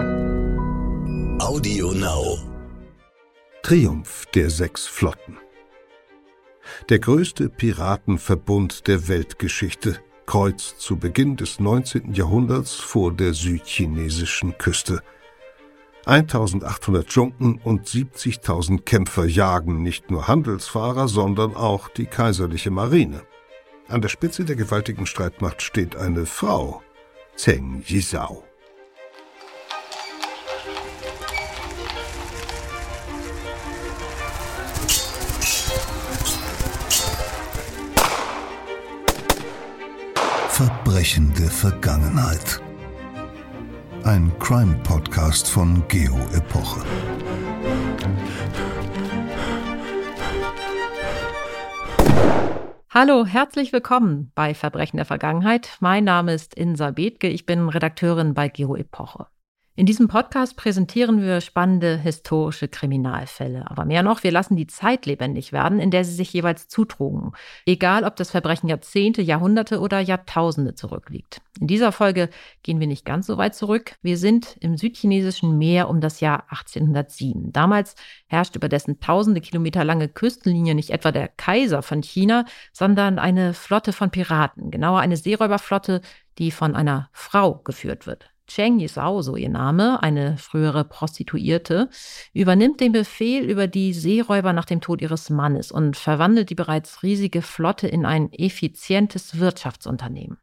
Audio Now. Triumph der sechs Flotten. Der größte Piratenverbund der Weltgeschichte kreuzt zu Beginn des 19. Jahrhunderts vor der südchinesischen Küste. 1800 Junken und 70.000 Kämpfer jagen nicht nur Handelsfahrer, sondern auch die kaiserliche Marine. An der Spitze der gewaltigen Streitmacht steht eine Frau, Zheng Yizhao. Verbrechende Vergangenheit. Ein Crime-Podcast von Geo Epoche. Hallo, herzlich willkommen bei Verbrechen der Vergangenheit. Mein Name ist Insa Bethke, ich bin Redakteurin bei Geo Epoche. In diesem Podcast präsentieren wir spannende historische Kriminalfälle. Aber mehr noch, wir lassen die Zeit lebendig werden, in der sie sich jeweils zutrugen. Egal, ob das Verbrechen Jahrzehnte, Jahrhunderte oder Jahrtausende zurückliegt. In dieser Folge gehen wir nicht ganz so weit zurück. Wir sind im südchinesischen Meer um das Jahr 1807. Damals herrscht über dessen tausende Kilometer lange Küstenlinie nicht etwa der Kaiser von China, sondern eine Flotte von Piraten. Genauer eine Seeräuberflotte, die von einer Frau geführt wird. Cheng Yisao, so ihr Name, eine frühere Prostituierte, übernimmt den Befehl über die Seeräuber nach dem Tod ihres Mannes und verwandelt die bereits riesige Flotte in ein effizientes Wirtschaftsunternehmen.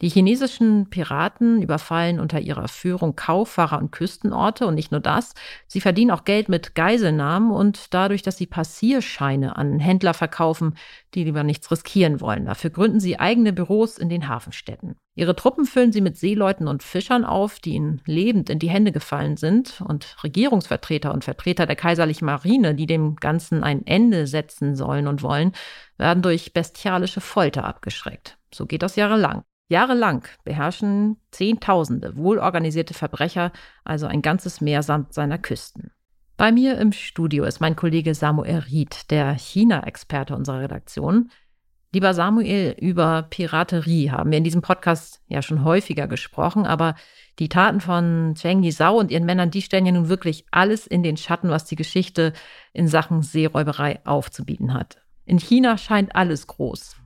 Die chinesischen Piraten überfallen unter ihrer Führung Kauffahrer und Küstenorte und nicht nur das, sie verdienen auch Geld mit Geiselnahmen und dadurch, dass sie Passierscheine an Händler verkaufen, die lieber nichts riskieren wollen. Dafür gründen sie eigene Büros in den Hafenstädten. Ihre Truppen füllen sie mit Seeleuten und Fischern auf, die ihnen lebend in die Hände gefallen sind und Regierungsvertreter und Vertreter der kaiserlichen Marine, die dem Ganzen ein Ende setzen sollen und wollen, werden durch bestialische Folter abgeschreckt. So geht das jahrelang. Jahrelang beherrschen Zehntausende wohlorganisierte Verbrecher also ein ganzes Meer samt seiner Küsten. Bei mir im Studio ist mein Kollege Samuel Ried, der China-Experte unserer Redaktion. Lieber Samuel, über Piraterie haben wir in diesem Podcast ja schon häufiger gesprochen, aber die Taten von Zheng Yizhao und ihren Männern, die stellen ja nun wirklich alles in den Schatten, was die Geschichte in Sachen Seeräuberei aufzubieten hat. In China scheint alles groß.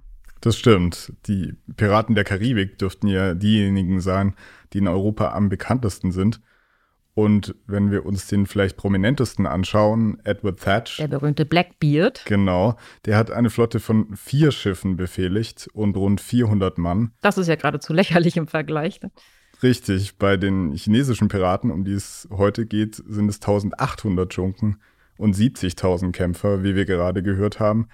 Das stimmt. Die Piraten der Karibik dürften ja diejenigen sein, die in Europa am bekanntesten sind. Und wenn wir uns den vielleicht prominentesten anschauen, Edward Thatch. Der berühmte Blackbeard. Genau. Der hat eine Flotte von vier Schiffen befehligt und rund 400 Mann. Das ist ja geradezu lächerlich im Vergleich. Richtig. Bei den chinesischen Piraten, um die es heute geht, sind es 1800 Junken und 70.000 Kämpfer, wie wir gerade gehört haben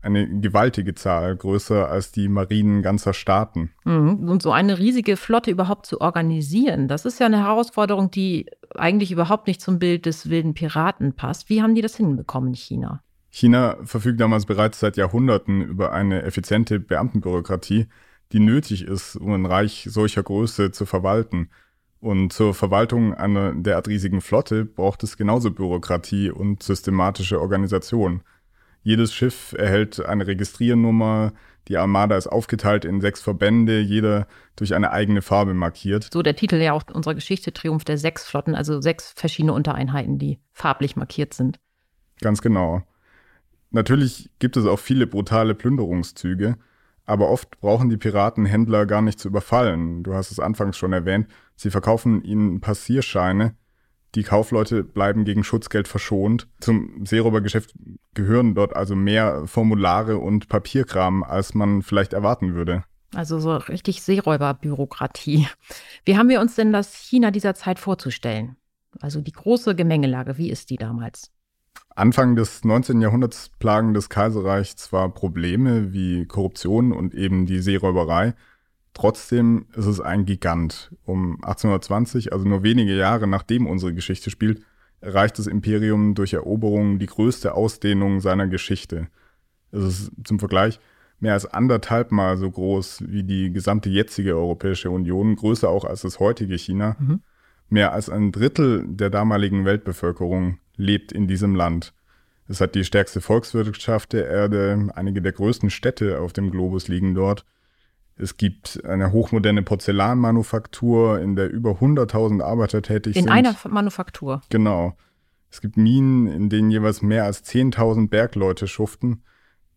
eine gewaltige Zahl, größer als die Marinen ganzer Staaten. Mhm. Und so eine riesige Flotte überhaupt zu organisieren, das ist ja eine Herausforderung, die eigentlich überhaupt nicht zum Bild des wilden Piraten passt. Wie haben die das hinbekommen in China? China verfügt damals bereits seit Jahrhunderten über eine effiziente Beamtenbürokratie, die nötig ist, um ein Reich solcher Größe zu verwalten. Und zur Verwaltung einer derart riesigen Flotte braucht es genauso Bürokratie und systematische Organisation. Jedes Schiff erhält eine Registriernummer. Die Armada ist aufgeteilt in sechs Verbände, jeder durch eine eigene Farbe markiert. So der Titel ja auch unserer Geschichte Triumph der sechs Flotten, also sechs verschiedene Untereinheiten, die farblich markiert sind. Ganz genau. Natürlich gibt es auch viele brutale Plünderungszüge, aber oft brauchen die Piraten Händler gar nicht zu überfallen. Du hast es anfangs schon erwähnt, sie verkaufen ihnen Passierscheine, die Kaufleute bleiben gegen Schutzgeld verschont. Zum Seeräubergeschäft gehören dort also mehr Formulare und Papierkram, als man vielleicht erwarten würde. Also so richtig Seeräuberbürokratie. Wie haben wir uns denn das China dieser Zeit vorzustellen? Also die große Gemengelage, wie ist die damals? Anfang des 19. Jahrhunderts plagen das Kaiserreich zwar Probleme wie Korruption und eben die Seeräuberei, Trotzdem ist es ein Gigant. Um 1820, also nur wenige Jahre nachdem unsere Geschichte spielt, erreicht das Imperium durch Eroberungen die größte Ausdehnung seiner Geschichte. Es ist zum Vergleich mehr als anderthalb Mal so groß wie die gesamte jetzige Europäische Union, größer auch als das heutige China. Mhm. Mehr als ein Drittel der damaligen Weltbevölkerung lebt in diesem Land. Es hat die stärkste Volkswirtschaft der Erde, einige der größten Städte auf dem Globus liegen dort. Es gibt eine hochmoderne Porzellanmanufaktur, in der über 100.000 Arbeiter tätig in sind. In einer Manufaktur. Genau. Es gibt Minen, in denen jeweils mehr als 10.000 Bergleute schuften.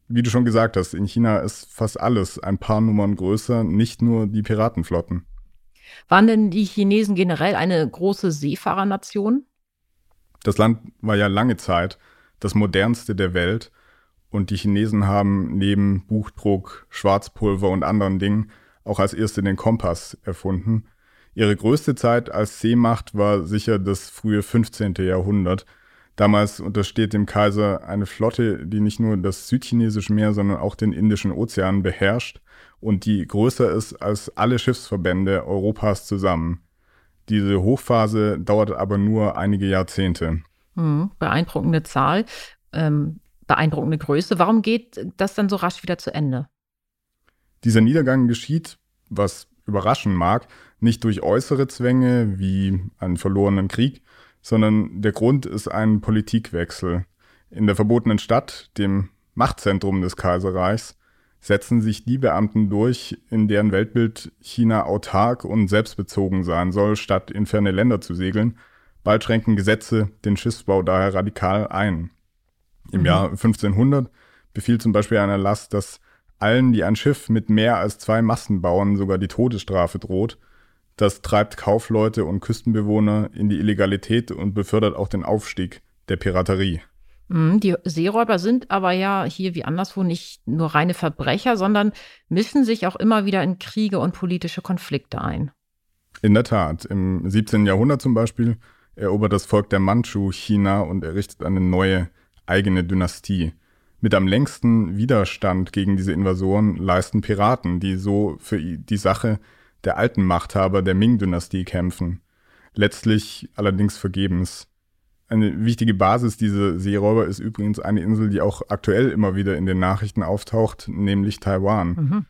Wie du schon gesagt hast, in China ist fast alles ein paar Nummern größer, nicht nur die Piratenflotten. Waren denn die Chinesen generell eine große Seefahrernation? Das Land war ja lange Zeit das modernste der Welt und die Chinesen haben neben Buchdruck, Schwarzpulver und anderen Dingen auch als erste den Kompass erfunden. Ihre größte Zeit als Seemacht war sicher das frühe 15. Jahrhundert. Damals untersteht dem Kaiser eine Flotte, die nicht nur das südchinesische Meer, sondern auch den Indischen Ozean beherrscht und die größer ist als alle Schiffsverbände Europas zusammen. Diese Hochphase dauert aber nur einige Jahrzehnte. Mhm, beeindruckende Zahl, ähm, beeindruckende Größe. Warum geht das dann so rasch wieder zu Ende? Dieser Niedergang geschieht, was überraschen mag, nicht durch äußere Zwänge wie einen verlorenen Krieg, sondern der Grund ist ein Politikwechsel. In der verbotenen Stadt, dem Machtzentrum des Kaiserreichs, setzen sich die Beamten durch, in deren Weltbild China autark und selbstbezogen sein soll, statt in ferne Länder zu segeln. Bald schränken Gesetze den Schiffsbau daher radikal ein. Im mhm. Jahr 1500 befiehlt zum Beispiel ein Erlass, dass allen, die ein Schiff mit mehr als zwei Masten bauen, sogar die Todesstrafe droht. Das treibt Kaufleute und Küstenbewohner in die Illegalität und befördert auch den Aufstieg der Piraterie. Mhm, die Seeräuber sind aber ja hier wie anderswo nicht nur reine Verbrecher, sondern mischen sich auch immer wieder in Kriege und politische Konflikte ein. In der Tat. Im 17. Jahrhundert zum Beispiel erobert das Volk der Manchu China und errichtet eine neue eigene Dynastie. Mit am längsten Widerstand gegen diese Invasoren leisten Piraten, die so für die Sache der alten Machthaber der Ming-Dynastie kämpfen. Letztlich allerdings vergebens. Eine wichtige Basis dieser Seeräuber ist übrigens eine Insel, die auch aktuell immer wieder in den Nachrichten auftaucht, nämlich Taiwan. Mhm.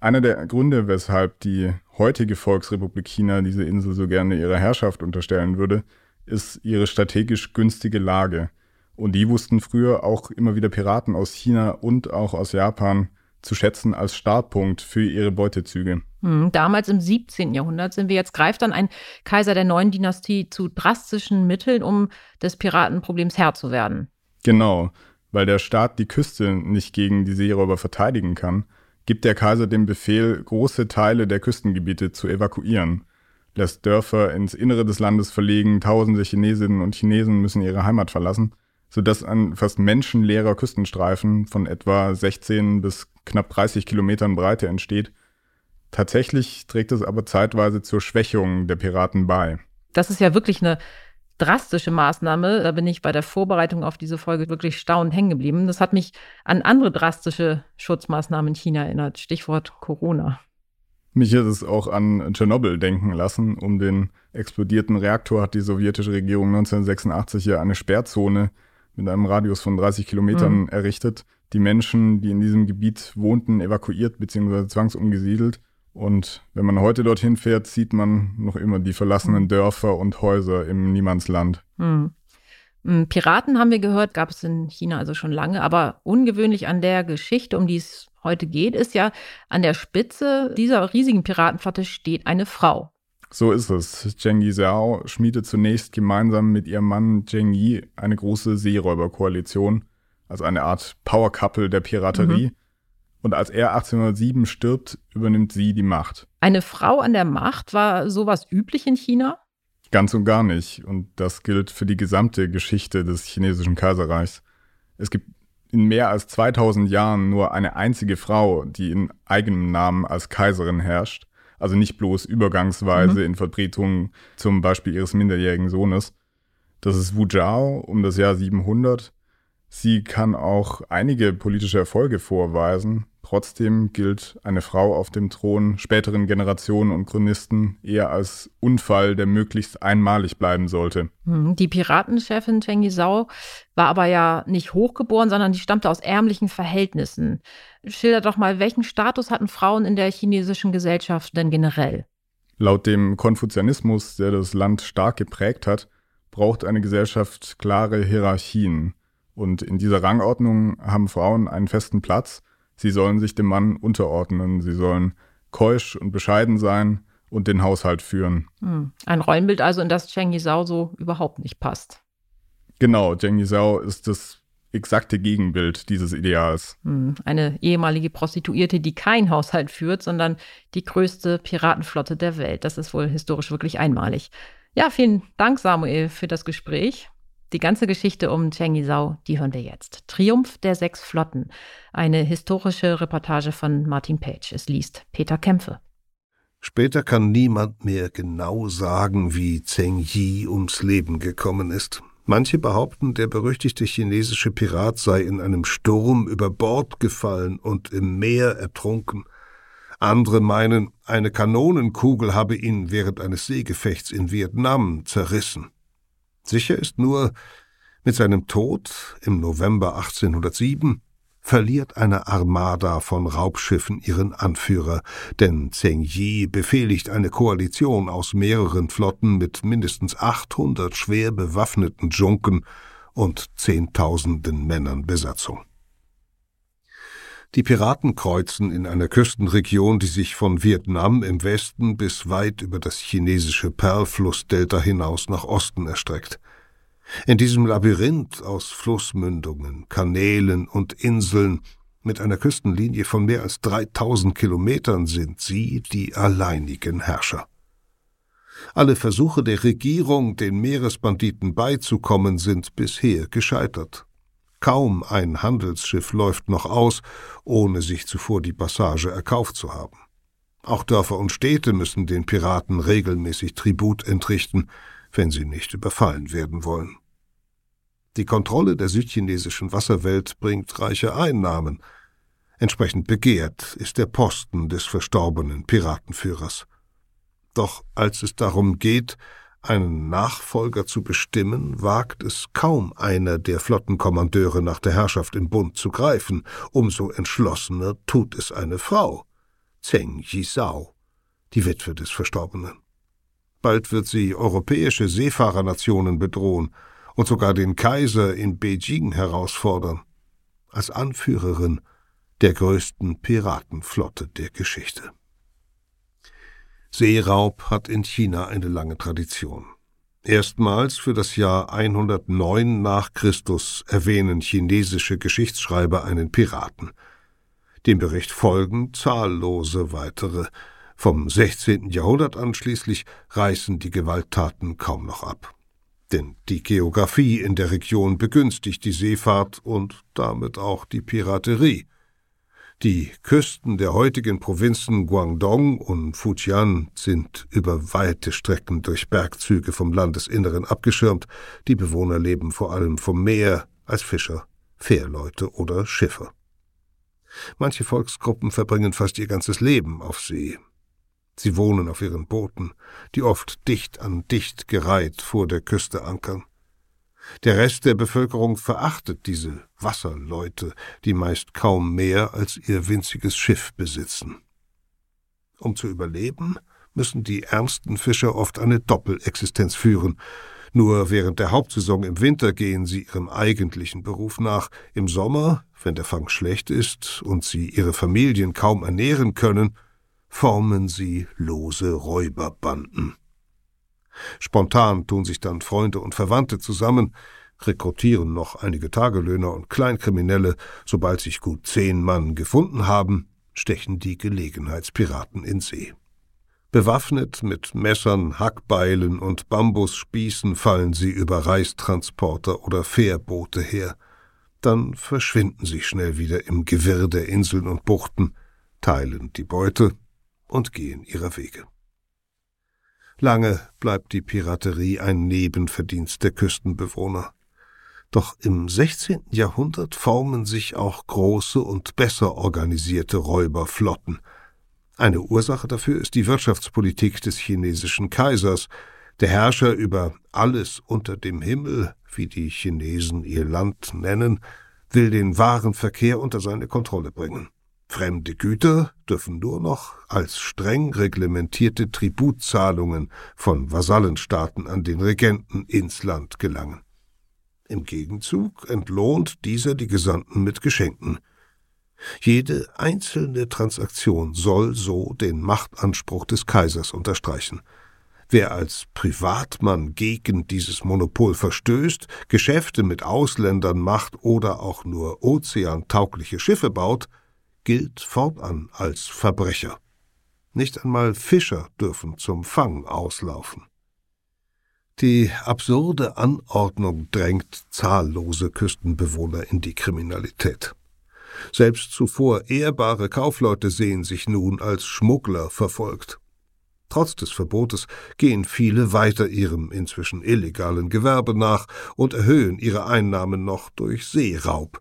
Einer der Gründe, weshalb die heutige Volksrepublik China diese Insel so gerne ihrer Herrschaft unterstellen würde, ist ihre strategisch günstige Lage. Und die wussten früher auch immer wieder Piraten aus China und auch aus Japan zu schätzen als Startpunkt für ihre Beutezüge. Hm, damals im 17. Jahrhundert sind wir jetzt, greift dann ein Kaiser der neuen Dynastie zu drastischen Mitteln, um des Piratenproblems Herr zu werden. Genau, weil der Staat die Küste nicht gegen die Seeräuber verteidigen kann, gibt der Kaiser den Befehl, große Teile der Küstengebiete zu evakuieren, lässt Dörfer ins Innere des Landes verlegen, tausende Chinesinnen und Chinesen müssen ihre Heimat verlassen, sodass ein fast menschenleerer Küstenstreifen von etwa 16 bis knapp 30 Kilometern Breite entsteht, Tatsächlich trägt es aber zeitweise zur Schwächung der Piraten bei. Das ist ja wirklich eine drastische Maßnahme. Da bin ich bei der Vorbereitung auf diese Folge wirklich staunend hängen geblieben. Das hat mich an andere drastische Schutzmaßnahmen in China erinnert. Stichwort Corona. Mich hat es auch an Tschernobyl denken lassen. Um den explodierten Reaktor hat die sowjetische Regierung 1986 ja eine Sperrzone mit einem Radius von 30 Kilometern mhm. errichtet. Die Menschen, die in diesem Gebiet wohnten, evakuiert bzw. zwangsumgesiedelt. Und wenn man heute dorthin fährt, sieht man noch immer die verlassenen hm. Dörfer und Häuser im Niemandsland. Hm. hm. Piraten haben wir gehört, gab es in China also schon lange, aber ungewöhnlich an der Geschichte, um die es heute geht, ist ja, an der Spitze dieser riesigen Piratenflotte steht eine Frau. So ist es. Zheng Yizhao schmiedet zunächst gemeinsam mit ihrem Mann Zheng Yi eine große Seeräuberkoalition, also eine Art Power Couple der Piraterie. Mhm und als er 1807 stirbt, übernimmt sie die Macht. Eine Frau an der Macht, war sowas üblich in China? Ganz und gar nicht. Und das gilt für die gesamte Geschichte des chinesischen Kaiserreichs. Es gibt in mehr als 2000 Jahren nur eine einzige Frau, die in eigenem Namen als Kaiserin herrscht. Also nicht bloß übergangsweise mhm. in Vertretung zum Beispiel ihres minderjährigen Sohnes. Das ist Wu Zhao um das Jahr 700. Sie kann auch einige politische Erfolge vorweisen, Trotzdem gilt eine Frau auf dem Thron späteren Generationen und Chronisten eher als Unfall, der möglichst einmalig bleiben sollte. Hm, die Piratenchefin Cheng Yizhao war aber ja nicht hochgeboren, sondern die stammte aus ärmlichen Verhältnissen. Schilder doch mal, welchen Status hatten Frauen in der chinesischen Gesellschaft denn generell? Laut dem Konfuzianismus, der das Land stark geprägt hat, braucht eine Gesellschaft klare Hierarchien. Und in dieser Rangordnung haben Frauen einen festen Platz – Sie sollen sich dem Mann unterordnen, sie sollen keusch und bescheiden sein und den Haushalt führen. Hm. Ein Rollenbild also, in das Cheng Yizhao so überhaupt nicht passt. Genau, Cheng Yizhao ist das exakte Gegenbild dieses Ideals. Hm. Eine ehemalige Prostituierte, die kein Haushalt führt, sondern die größte Piratenflotte der Welt. Das ist wohl historisch wirklich einmalig. Ja, vielen Dank, Samuel, für das Gespräch. Die ganze Geschichte um Cheng Yizhao, die hören wir jetzt. Triumph der sechs Flotten. Eine historische Reportage von Martin Page. Es liest Peter Kämpfe. Später kann niemand mehr genau sagen, wie Zheng Yi ums Leben gekommen ist. Manche behaupten, der berüchtigte chinesische Pirat sei in einem Sturm über Bord gefallen und im Meer ertrunken. Andere meinen, eine Kanonenkugel habe ihn während eines Seegefechts in Vietnam zerrissen. Sicher ist nur, mit seinem Tod im November 1807 verliert eine Armada von Raubschiffen ihren Anführer, denn Zheng Yi befehligt eine Koalition aus mehreren Flotten mit mindestens 800 schwer bewaffneten Junken und Zehntausenden Männern Besatzung. Die Piraten kreuzen in einer Küstenregion, die sich von Vietnam im Westen bis weit über das chinesische Perlflussdelta hinaus nach Osten erstreckt. In diesem Labyrinth aus Flussmündungen, Kanälen und Inseln mit einer Küstenlinie von mehr als 3000 Kilometern sind sie die alleinigen Herrscher. Alle Versuche der Regierung, den Meeresbanditen beizukommen, sind bisher gescheitert. Kaum ein Handelsschiff läuft noch aus, ohne sich zuvor die Passage erkauft zu haben. Auch Dörfer und Städte müssen den Piraten regelmäßig Tribut entrichten, wenn sie nicht überfallen werden wollen. Die Kontrolle der südchinesischen Wasserwelt bringt reiche Einnahmen. Entsprechend begehrt ist der Posten des verstorbenen Piratenführers. Doch als es darum geht, einen Nachfolger zu bestimmen, wagt es kaum einer der Flottenkommandeure nach der Herrschaft im Bund zu greifen, umso entschlossener tut es eine Frau, Zheng Yizhao, die Witwe des Verstorbenen. Bald wird sie europäische Seefahrernationen bedrohen und sogar den Kaiser in Beijing herausfordern, als Anführerin der größten Piratenflotte der Geschichte. Seeraub hat in China eine lange Tradition. Erstmals für das Jahr 109 nach Christus erwähnen chinesische Geschichtsschreiber einen Piraten. Dem Bericht folgen zahllose weitere, vom 16. Jahrhundert an schließlich reißen die Gewalttaten kaum noch ab. Denn die Geographie in der Region begünstigt die Seefahrt und damit auch die Piraterie. Die Küsten der heutigen Provinzen Guangdong und Fujian sind über weite Strecken durch Bergzüge vom Landesinneren abgeschirmt, die Bewohner leben vor allem vom Meer als Fischer, Fährleute oder Schiffer. Manche Volksgruppen verbringen fast ihr ganzes Leben auf See, Sie wohnen auf ihren Booten, die oft dicht an dicht gereiht vor der Küste ankern. Der Rest der Bevölkerung verachtet diese Wasserleute, die meist kaum mehr als ihr winziges Schiff besitzen. Um zu überleben, müssen die ärmsten Fischer oft eine Doppelexistenz führen. Nur während der Hauptsaison im Winter gehen sie ihrem eigentlichen Beruf nach. Im Sommer, wenn der Fang schlecht ist und sie ihre Familien kaum ernähren können, formen sie lose Räuberbanden. Spontan tun sich dann Freunde und Verwandte zusammen, rekrutieren noch einige Tagelöhner und Kleinkriminelle, sobald sich gut zehn Mann gefunden haben, stechen die Gelegenheitspiraten in See. Bewaffnet mit Messern, Hackbeilen und Bambusspießen fallen sie über Reistransporter oder Fährboote her. Dann verschwinden sie schnell wieder im Gewirr der Inseln und Buchten, teilen die Beute und gehen ihrer Wege. Lange bleibt die Piraterie ein Nebenverdienst der Küstenbewohner. Doch im 16. Jahrhundert formen sich auch große und besser organisierte Räuberflotten. Eine Ursache dafür ist die Wirtschaftspolitik des chinesischen Kaisers, der Herrscher über alles unter dem Himmel, wie die Chinesen ihr Land nennen, will den Warenverkehr unter seine Kontrolle bringen. Fremde Güter dürfen nur noch als streng reglementierte Tributzahlungen von Vasallenstaaten an den Regenten ins Land gelangen. Im Gegenzug entlohnt dieser die Gesandten mit Geschenken. Jede einzelne Transaktion soll so den Machtanspruch des Kaisers unterstreichen. Wer als Privatmann gegen dieses Monopol verstößt, Geschäfte mit Ausländern macht oder auch nur ozeantaugliche Schiffe baut, gilt fortan als Verbrecher. Nicht einmal Fischer dürfen zum Fang auslaufen. Die absurde Anordnung drängt zahllose Küstenbewohner in die Kriminalität. Selbst zuvor ehrbare Kaufleute sehen sich nun als Schmuggler verfolgt. Trotz des Verbotes gehen viele weiter ihrem inzwischen illegalen Gewerbe nach und erhöhen ihre Einnahmen noch durch Seeraub.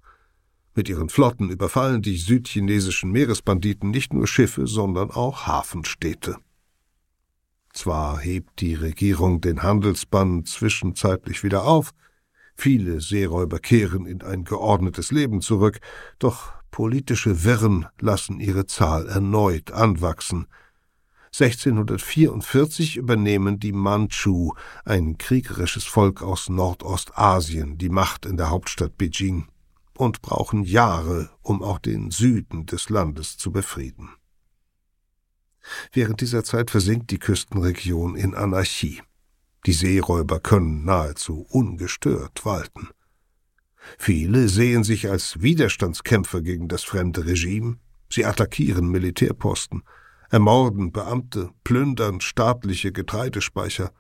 Mit ihren Flotten überfallen die südchinesischen Meeresbanditen nicht nur Schiffe, sondern auch Hafenstädte. Zwar hebt die Regierung den Handelsbann zwischenzeitlich wieder auf, viele Seeräuber kehren in ein geordnetes Leben zurück, doch politische Wirren lassen ihre Zahl erneut anwachsen – 1644 übernehmen die Mandschu, ein kriegerisches Volk aus Nordostasien, die Macht in der Hauptstadt Beijing und brauchen Jahre, um auch den Süden des Landes zu befrieden. Während dieser Zeit versinkt die Küstenregion in Anarchie. Die Seeräuber können nahezu ungestört walten. Viele sehen sich als Widerstandskämpfer gegen das fremde Regime, sie attackieren Militärposten, ermorden Beamte, plündern staatliche Getreidespeicher.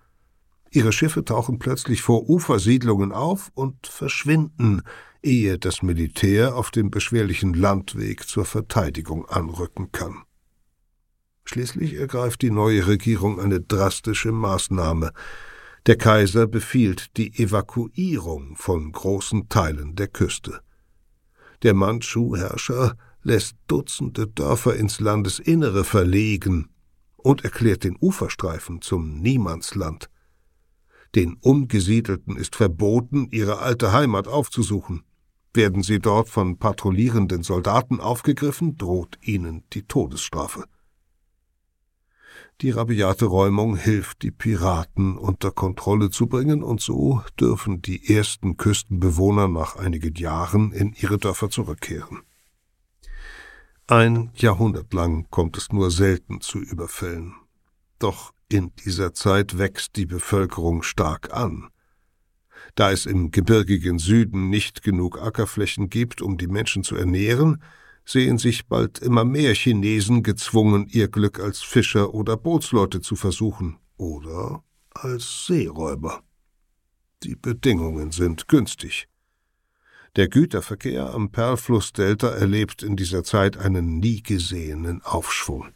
Ihre Schiffe tauchen plötzlich vor Ufersiedlungen auf und verschwinden, ehe das Militär auf dem beschwerlichen Landweg zur Verteidigung anrücken kann. Schließlich ergreift die neue Regierung eine drastische Maßnahme. Der Kaiser befiehlt die Evakuierung von großen Teilen der Küste. Der Mandschu-Herrscher lässt Dutzende Dörfer ins Landesinnere verlegen und erklärt den Uferstreifen zum Niemandsland. Den Umgesiedelten ist verboten, ihre alte Heimat aufzusuchen. Werden sie dort von patrouillierenden Soldaten aufgegriffen, droht ihnen die Todesstrafe. Die rabiate Räumung hilft, die Piraten unter Kontrolle zu bringen, und so dürfen die ersten Küstenbewohner nach einigen Jahren in ihre Dörfer zurückkehren. Ein Jahrhundert lang kommt es nur selten zu Überfällen. Doch in dieser Zeit wächst die Bevölkerung stark an. Da es im gebirgigen Süden nicht genug Ackerflächen gibt, um die Menschen zu ernähren, sehen sich bald immer mehr Chinesen gezwungen, ihr Glück als Fischer oder Bootsleute zu versuchen oder als Seeräuber. Die Bedingungen sind günstig. Der Güterverkehr am Perlflussdelta erlebt in dieser Zeit einen nie gesehenen Aufschwung.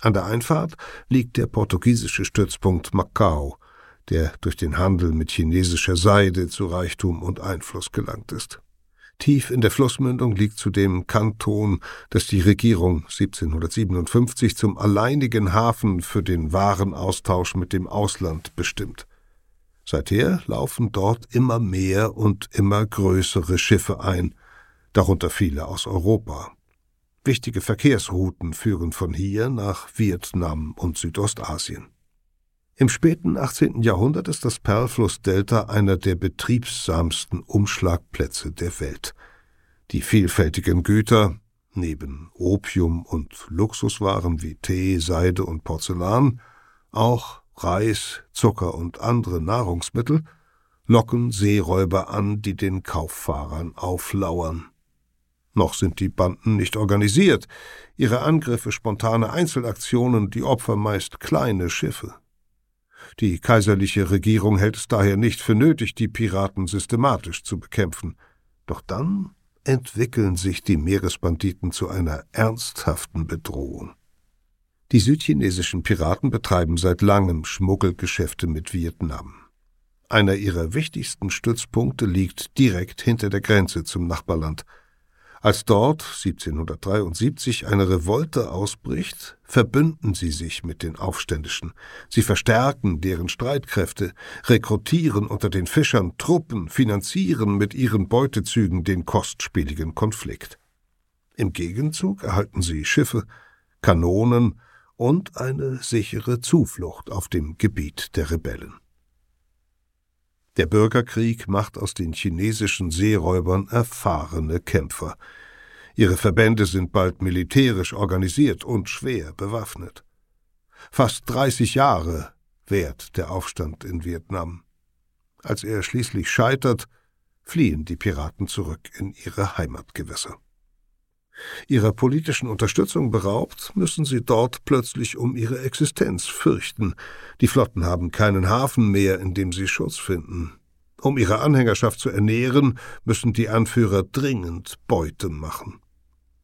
An der Einfahrt liegt der portugiesische Stützpunkt Macau, der durch den Handel mit chinesischer Seide zu Reichtum und Einfluss gelangt ist. Tief in der Flussmündung liegt zudem Kanton, das die Regierung 1757 zum alleinigen Hafen für den Warenaustausch mit dem Ausland bestimmt. Seither laufen dort immer mehr und immer größere Schiffe ein, darunter viele aus Europa. Wichtige Verkehrsrouten führen von hier nach Vietnam und Südostasien. Im späten 18. Jahrhundert ist das Perlflussdelta einer der betriebsamsten Umschlagplätze der Welt. Die vielfältigen Güter, neben Opium und Luxuswaren wie Tee, Seide und Porzellan, auch Reis, Zucker und andere Nahrungsmittel locken Seeräuber an, die den Kauffahrern auflauern. Noch sind die Banden nicht organisiert, ihre Angriffe spontane Einzelaktionen, die Opfer meist kleine Schiffe. Die kaiserliche Regierung hält es daher nicht für nötig, die Piraten systematisch zu bekämpfen. Doch dann entwickeln sich die Meeresbanditen zu einer ernsthaften Bedrohung. Die südchinesischen Piraten betreiben seit langem Schmuggelgeschäfte mit Vietnam. Einer ihrer wichtigsten Stützpunkte liegt direkt hinter der Grenze zum Nachbarland. Als dort 1773 eine Revolte ausbricht, verbünden sie sich mit den Aufständischen. Sie verstärken deren Streitkräfte, rekrutieren unter den Fischern Truppen, finanzieren mit ihren Beutezügen den kostspieligen Konflikt. Im Gegenzug erhalten sie Schiffe, Kanonen und eine sichere Zuflucht auf dem Gebiet der Rebellen. Der Bürgerkrieg macht aus den chinesischen Seeräubern erfahrene Kämpfer. Ihre Verbände sind bald militärisch organisiert und schwer bewaffnet. Fast 30 Jahre währt der Aufstand in Vietnam. Als er schließlich scheitert, fliehen die Piraten zurück in ihre Heimatgewässer. Ihrer politischen Unterstützung beraubt, müssen sie dort plötzlich um ihre Existenz fürchten. Die Flotten haben keinen Hafen mehr, in dem sie Schutz finden. Um ihre Anhängerschaft zu ernähren, müssen die Anführer dringend Beute machen.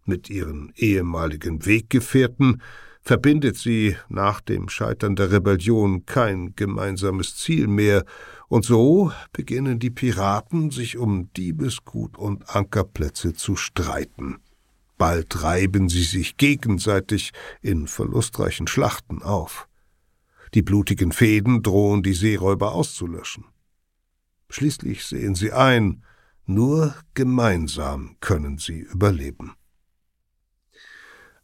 Mit ihren ehemaligen Weggefährten verbindet sie nach dem Scheitern der Rebellion kein gemeinsames Ziel mehr, und so beginnen die Piraten sich um Diebesgut und Ankerplätze zu streiten. Bald reiben sie sich gegenseitig in verlustreichen Schlachten auf. Die blutigen Fäden drohen die Seeräuber auszulöschen. Schließlich sehen sie ein, nur gemeinsam können sie überleben.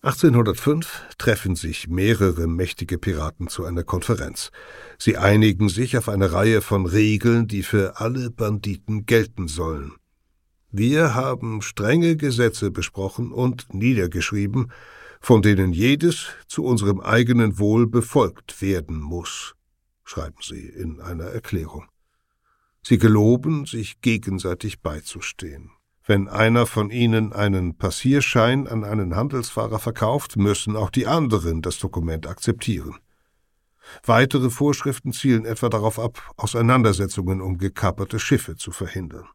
1805 treffen sich mehrere mächtige Piraten zu einer Konferenz. Sie einigen sich auf eine Reihe von Regeln, die für alle Banditen gelten sollen. Wir haben strenge Gesetze besprochen und niedergeschrieben, von denen jedes zu unserem eigenen Wohl befolgt werden muss, schreiben sie in einer Erklärung. Sie geloben, sich gegenseitig beizustehen. Wenn einer von ihnen einen Passierschein an einen Handelsfahrer verkauft, müssen auch die anderen das Dokument akzeptieren. Weitere Vorschriften zielen etwa darauf ab, Auseinandersetzungen um gekapperte Schiffe zu verhindern.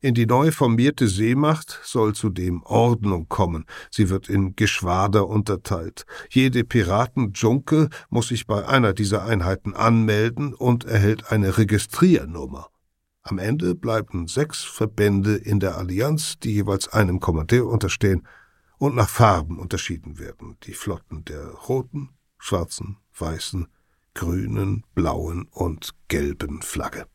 In die neu formierte Seemacht soll zudem Ordnung kommen. Sie wird in Geschwader unterteilt. Jede Piratendschunke muss sich bei einer dieser Einheiten anmelden und erhält eine Registriernummer. Am Ende bleiben sechs Verbände in der Allianz, die jeweils einem Kommandeur unterstehen und nach Farben unterschieden werden. Die Flotten der roten, schwarzen, weißen, grünen, blauen und gelben Flagge.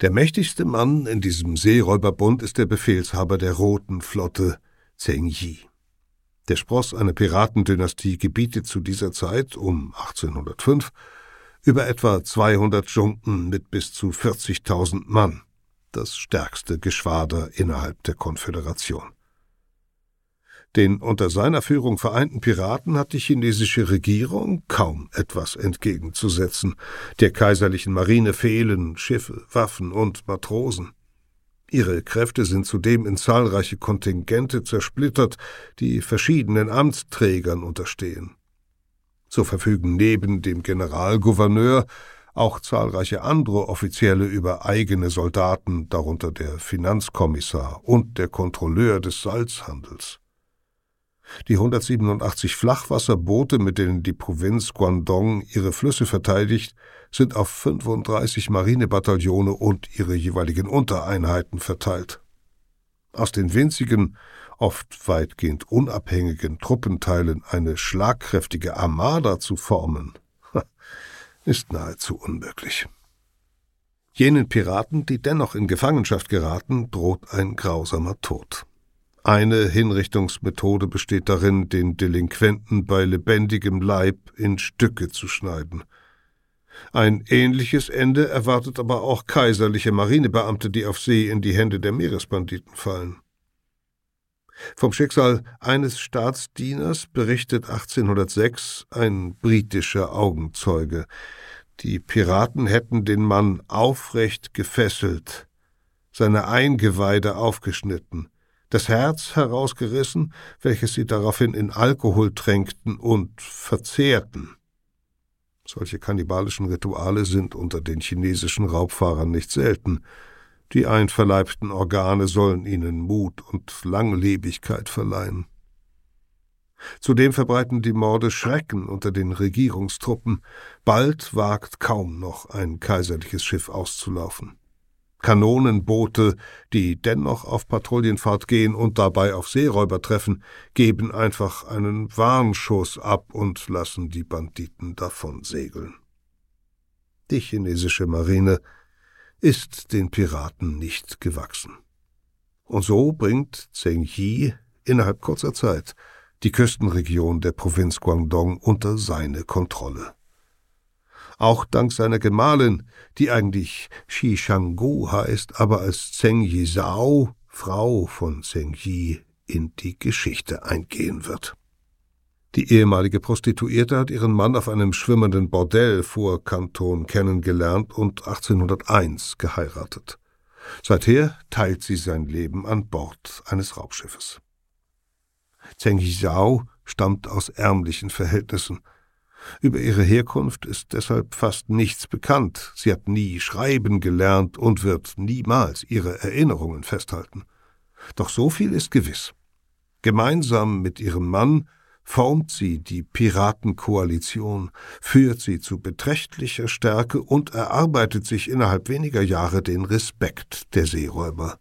Der mächtigste Mann in diesem Seeräuberbund ist der Befehlshaber der Roten Flotte, Zheng Yi. Der Spross einer Piratendynastie gebietet zu dieser Zeit, um 1805, über etwa 200 Junken mit bis zu 40.000 Mann, das stärkste Geschwader innerhalb der Konföderation. Den unter seiner Führung vereinten Piraten hat die chinesische Regierung kaum etwas entgegenzusetzen. Der kaiserlichen Marine fehlen Schiffe, Waffen und Matrosen. Ihre Kräfte sind zudem in zahlreiche Kontingente zersplittert, die verschiedenen Amtsträgern unterstehen. So verfügen neben dem Generalgouverneur auch zahlreiche andere Offizielle über eigene Soldaten, darunter der Finanzkommissar und der Kontrolleur des Salzhandels. Die 187 Flachwasserboote, mit denen die Provinz Guangdong ihre Flüsse verteidigt, sind auf 35 Marinebataillone und ihre jeweiligen Untereinheiten verteilt. Aus den winzigen, oft weitgehend unabhängigen Truppenteilen eine schlagkräftige Armada zu formen, ist nahezu unmöglich. Jenen Piraten, die dennoch in Gefangenschaft geraten, droht ein grausamer Tod. Eine Hinrichtungsmethode besteht darin, den Delinquenten bei lebendigem Leib in Stücke zu schneiden. Ein ähnliches Ende erwartet aber auch kaiserliche Marinebeamte, die auf See in die Hände der Meeresbanditen fallen. Vom Schicksal eines Staatsdieners berichtet 1806 ein britischer Augenzeuge. Die Piraten hätten den Mann aufrecht gefesselt, seine Eingeweide aufgeschnitten, das Herz herausgerissen, welches sie daraufhin in Alkohol tränkten und verzehrten. Solche kannibalischen Rituale sind unter den chinesischen Raubfahrern nicht selten. Die einverleibten Organe sollen ihnen Mut und Langlebigkeit verleihen. Zudem verbreiten die Morde Schrecken unter den Regierungstruppen. Bald wagt kaum noch ein kaiserliches Schiff auszulaufen. Kanonenboote, die dennoch auf Patrouillenfahrt gehen und dabei auf Seeräuber treffen, geben einfach einen Warnschuss ab und lassen die Banditen davon segeln. Die chinesische Marine ist den Piraten nicht gewachsen. Und so bringt Zheng Yi innerhalb kurzer Zeit die Küstenregion der Provinz Guangdong unter seine Kontrolle auch dank seiner Gemahlin, die eigentlich Shi Shanggu heißt, aber als Zheng Yizhao Frau von Zheng Yi, in die Geschichte eingehen wird. Die ehemalige Prostituierte hat ihren Mann auf einem schwimmenden Bordell vor Kanton kennengelernt und 1801 geheiratet. Seither teilt sie sein Leben an Bord eines Raubschiffes. Zheng Yizhao stammt aus ärmlichen Verhältnissen. Über ihre Herkunft ist deshalb fast nichts bekannt. Sie hat nie schreiben gelernt und wird niemals ihre Erinnerungen festhalten. Doch so viel ist gewiss. Gemeinsam mit ihrem Mann formt sie die Piratenkoalition, führt sie zu beträchtlicher Stärke und erarbeitet sich innerhalb weniger Jahre den Respekt der Seeräuber.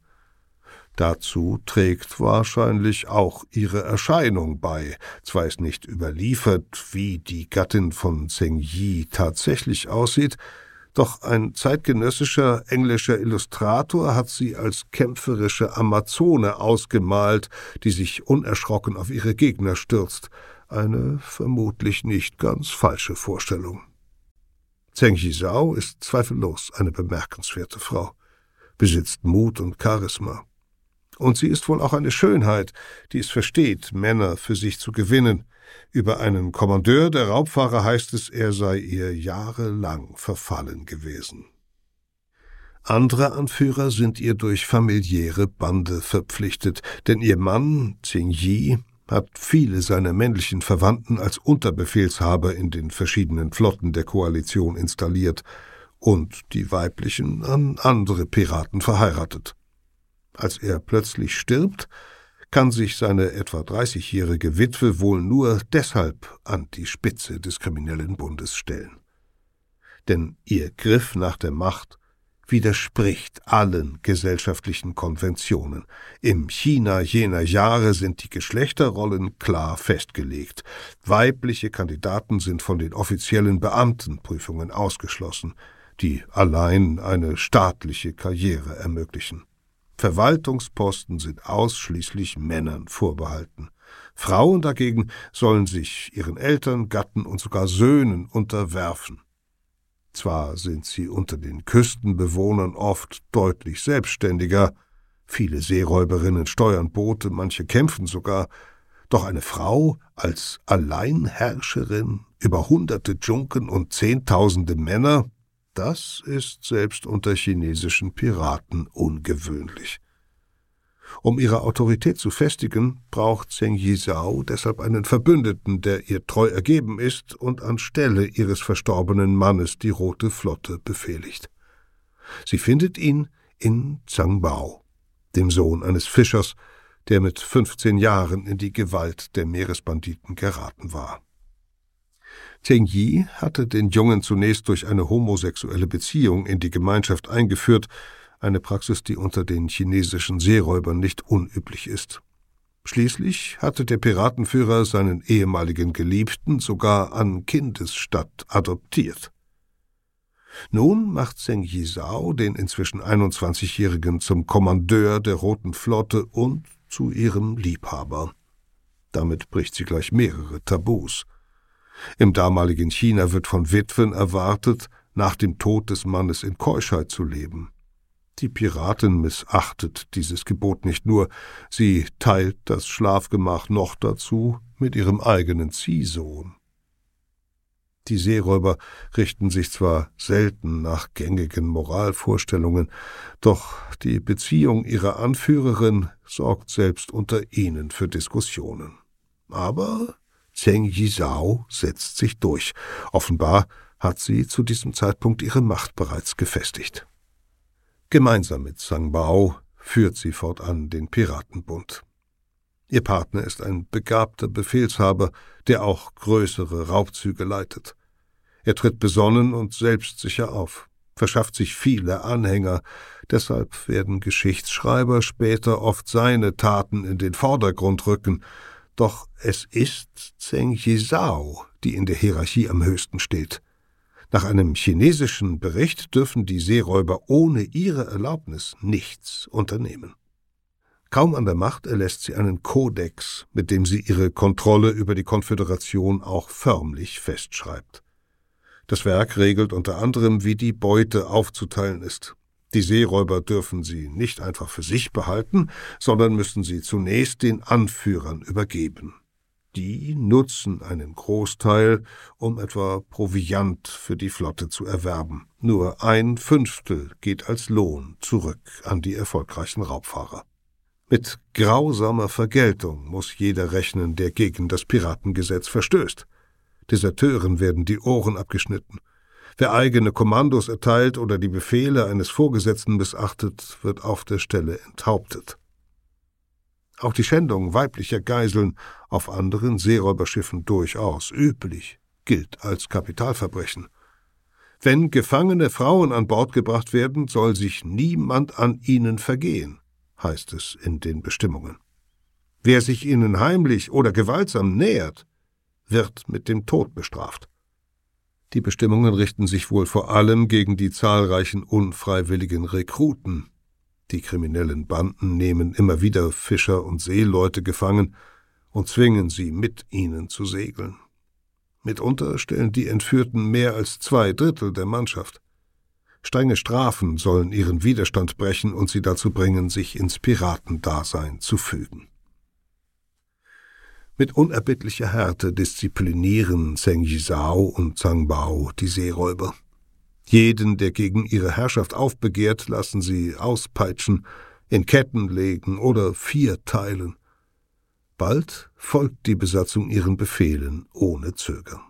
Dazu trägt wahrscheinlich auch ihre Erscheinung bei. Zwar ist nicht überliefert, wie die Gattin von Zheng Yi tatsächlich aussieht, doch ein zeitgenössischer englischer Illustrator hat sie als kämpferische Amazone ausgemalt, die sich unerschrocken auf ihre Gegner stürzt. Eine vermutlich nicht ganz falsche Vorstellung. Zheng Yizhao ist zweifellos eine bemerkenswerte Frau, besitzt Mut und Charisma. Und sie ist wohl auch eine Schönheit, die es versteht, Männer für sich zu gewinnen. Über einen Kommandeur der Raubfahrer heißt es, er sei ihr jahrelang verfallen gewesen. Andere Anführer sind ihr durch familiäre Bande verpflichtet, denn ihr Mann, Tsing Yi, hat viele seiner männlichen Verwandten als Unterbefehlshaber in den verschiedenen Flotten der Koalition installiert und die weiblichen an andere Piraten verheiratet. Als er plötzlich stirbt, kann sich seine etwa 30-jährige Witwe wohl nur deshalb an die Spitze des kriminellen Bundes stellen. Denn ihr Griff nach der Macht widerspricht allen gesellschaftlichen Konventionen. Im China jener Jahre sind die Geschlechterrollen klar festgelegt. Weibliche Kandidaten sind von den offiziellen Beamtenprüfungen ausgeschlossen, die allein eine staatliche Karriere ermöglichen. Verwaltungsposten sind ausschließlich Männern vorbehalten. Frauen dagegen sollen sich ihren Eltern, Gatten und sogar Söhnen unterwerfen. Zwar sind sie unter den Küstenbewohnern oft deutlich selbstständiger, viele Seeräuberinnen steuern Boote, manche kämpfen sogar, doch eine Frau als Alleinherrscherin über hunderte Dschunken und zehntausende Männer, das ist selbst unter chinesischen Piraten ungewöhnlich. Um ihre Autorität zu festigen, braucht Zheng Yizhao deshalb einen Verbündeten, der ihr treu ergeben ist und anstelle ihres verstorbenen Mannes die Rote Flotte befehligt. Sie findet ihn in Zhang Bao, dem Sohn eines Fischers, der mit 15 Jahren in die Gewalt der Meeresbanditen geraten war. Zheng Yi hatte den Jungen zunächst durch eine homosexuelle Beziehung in die Gemeinschaft eingeführt, eine Praxis, die unter den chinesischen Seeräubern nicht unüblich ist. Schließlich hatte der Piratenführer seinen ehemaligen Geliebten sogar an Kindesstatt adoptiert. Nun macht Zheng Yizhao den inzwischen 21-Jährigen zum Kommandeur der Roten Flotte und zu ihrem Liebhaber. Damit bricht sie gleich mehrere Tabus. Im damaligen China wird von Witwen erwartet, nach dem Tod des Mannes in Keuschheit zu leben. Die Piratin missachtet dieses Gebot nicht nur, sie teilt das Schlafgemach noch dazu mit ihrem eigenen Ziehsohn. Die Seeräuber richten sich zwar selten nach gängigen Moralvorstellungen, doch die Beziehung ihrer Anführerin sorgt selbst unter ihnen für Diskussionen. Aber Zheng Yizhao setzt sich durch. Offenbar hat sie zu diesem Zeitpunkt ihre Macht bereits gefestigt. Gemeinsam mit Zhang Bao führt sie fortan den Piratenbund. Ihr Partner ist ein begabter Befehlshaber, der auch größere Raubzüge leitet. Er tritt besonnen und selbstsicher auf, verschafft sich viele Anhänger, deshalb werden Geschichtsschreiber später oft seine Taten in den Vordergrund rücken, doch es ist Zheng Yizhao, die in der Hierarchie am höchsten steht. Nach einem chinesischen Bericht dürfen die Seeräuber ohne ihre Erlaubnis nichts unternehmen. Kaum an der Macht erlässt sie einen Kodex, mit dem sie ihre Kontrolle über die Konföderation auch förmlich festschreibt. Das Werk regelt unter anderem, wie die Beute aufzuteilen ist. Die Seeräuber dürfen sie nicht einfach für sich behalten, sondern müssen sie zunächst den Anführern übergeben. Die nutzen einen Großteil, um etwa Proviant für die Flotte zu erwerben. Nur ein Fünftel geht als Lohn zurück an die erfolgreichen Raubfahrer. Mit grausamer Vergeltung muss jeder rechnen, der gegen das Piratengesetz verstößt. Deserteuren werden die Ohren abgeschnitten. Wer eigene Kommandos erteilt oder die Befehle eines Vorgesetzten missachtet, wird auf der Stelle enthauptet. Auch die Schändung weiblicher Geiseln auf anderen Seeräuberschiffen durchaus üblich gilt als Kapitalverbrechen. Wenn gefangene Frauen an Bord gebracht werden, soll sich niemand an ihnen vergehen heißt es in den Bestimmungen. Wer sich ihnen heimlich oder gewaltsam nähert, wird mit dem Tod bestraft. Die Bestimmungen richten sich wohl vor allem gegen die zahlreichen unfreiwilligen Rekruten. Die kriminellen Banden nehmen immer wieder Fischer und Seeleute gefangen und zwingen sie mit ihnen zu segeln. Mitunter stellen die Entführten mehr als zwei Drittel der Mannschaft. Strenge Strafen sollen ihren Widerstand brechen und sie dazu bringen, sich ins Piratendasein zu fügen. Mit unerbittlicher Härte disziplinieren Zheng Yizhao und Zhang Bao die Seeräuber. Jeden, der gegen ihre Herrschaft aufbegehrt, lassen sie auspeitschen, in Ketten legen oder vierteilen. Bald folgt die Besatzung ihren Befehlen ohne Zögern.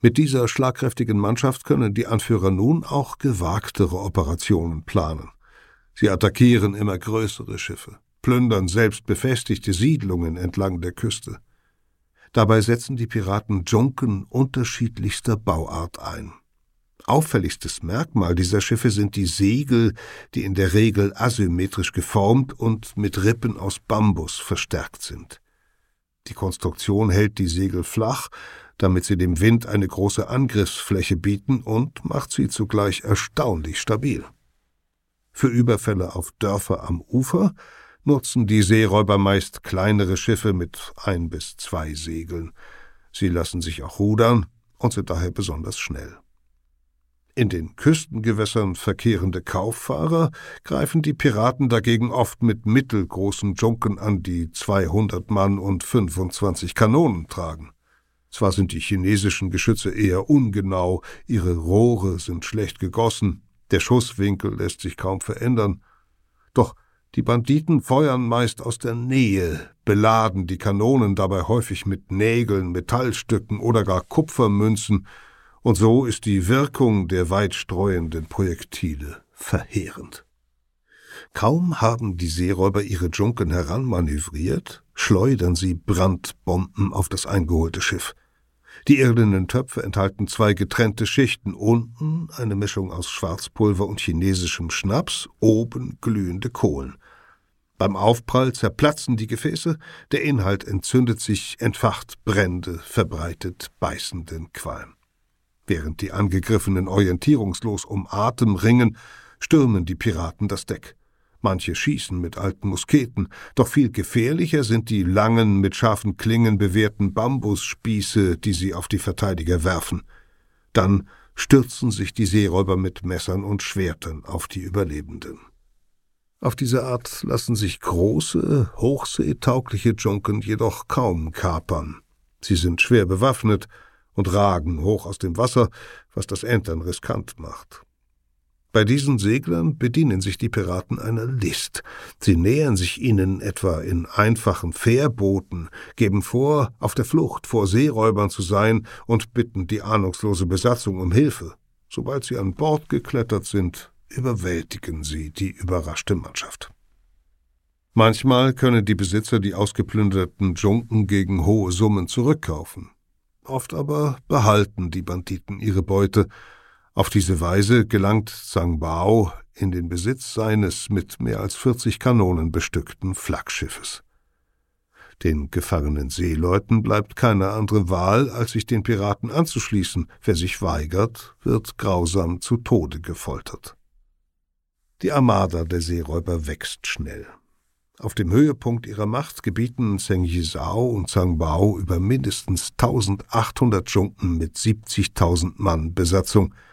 Mit dieser schlagkräftigen Mannschaft können die Anführer nun auch gewagtere Operationen planen. Sie attackieren immer größere Schiffe, plündern selbst befestigte Siedlungen entlang der Küste. Dabei setzen die Piraten Junken unterschiedlichster Bauart ein. Auffälligstes Merkmal dieser Schiffe sind die Segel, die in der Regel asymmetrisch geformt und mit Rippen aus Bambus verstärkt sind. Die Konstruktion hält die Segel flach, damit sie dem Wind eine große Angriffsfläche bieten und macht sie zugleich erstaunlich stabil. Für Überfälle auf Dörfer am Ufer nutzen die Seeräuber meist kleinere Schiffe mit ein bis zwei Segeln. Sie lassen sich auch rudern und sind daher besonders schnell. In den Küstengewässern verkehrende Kauffahrer greifen die Piraten dagegen oft mit mittelgroßen Junken an, die 200 Mann und 25 Kanonen tragen. Zwar sind die chinesischen Geschütze eher ungenau, ihre Rohre sind schlecht gegossen, der Schusswinkel lässt sich kaum verändern, doch die Banditen feuern meist aus der Nähe, beladen die Kanonen dabei häufig mit Nägeln, Metallstücken oder gar Kupfermünzen, und so ist die Wirkung der weitstreuenden Projektile verheerend. Kaum haben die Seeräuber ihre Junken heranmanövriert, schleudern sie Brandbomben auf das eingeholte Schiff. Die irdenen Töpfe enthalten zwei getrennte Schichten, unten eine Mischung aus Schwarzpulver und chinesischem Schnaps, oben glühende Kohlen. Beim Aufprall zerplatzen die Gefäße, der Inhalt entzündet sich, entfacht Brände, verbreitet beißenden Qualm. Während die Angegriffenen orientierungslos um Atem ringen, stürmen die Piraten das Deck. Manche schießen mit alten Musketen, doch viel gefährlicher sind die langen, mit scharfen Klingen bewehrten Bambusspieße, die sie auf die Verteidiger werfen. Dann stürzen sich die Seeräuber mit Messern und Schwertern auf die Überlebenden. Auf diese Art lassen sich große, hochseetaugliche Junken jedoch kaum kapern. Sie sind schwer bewaffnet und ragen hoch aus dem Wasser, was das Entern riskant macht. Bei diesen Seglern bedienen sich die Piraten einer List. Sie nähern sich ihnen etwa in einfachen Fährbooten, geben vor, auf der Flucht vor Seeräubern zu sein und bitten die ahnungslose Besatzung um Hilfe. Sobald sie an Bord geklettert sind, überwältigen sie die überraschte Mannschaft. Manchmal können die Besitzer die ausgeplünderten Junken gegen hohe Summen zurückkaufen. Oft aber behalten die Banditen ihre Beute auf diese Weise gelangt Zhang Bao in den Besitz seines mit mehr als 40 Kanonen bestückten Flaggschiffes. Den gefangenen Seeleuten bleibt keine andere Wahl, als sich den Piraten anzuschließen. Wer sich weigert, wird grausam zu Tode gefoltert. Die Armada der Seeräuber wächst schnell. Auf dem Höhepunkt ihrer Macht gebieten Zheng Yizhao und Zhang Bao über mindestens 1800 Junken mit 70.000 Mann Besatzung –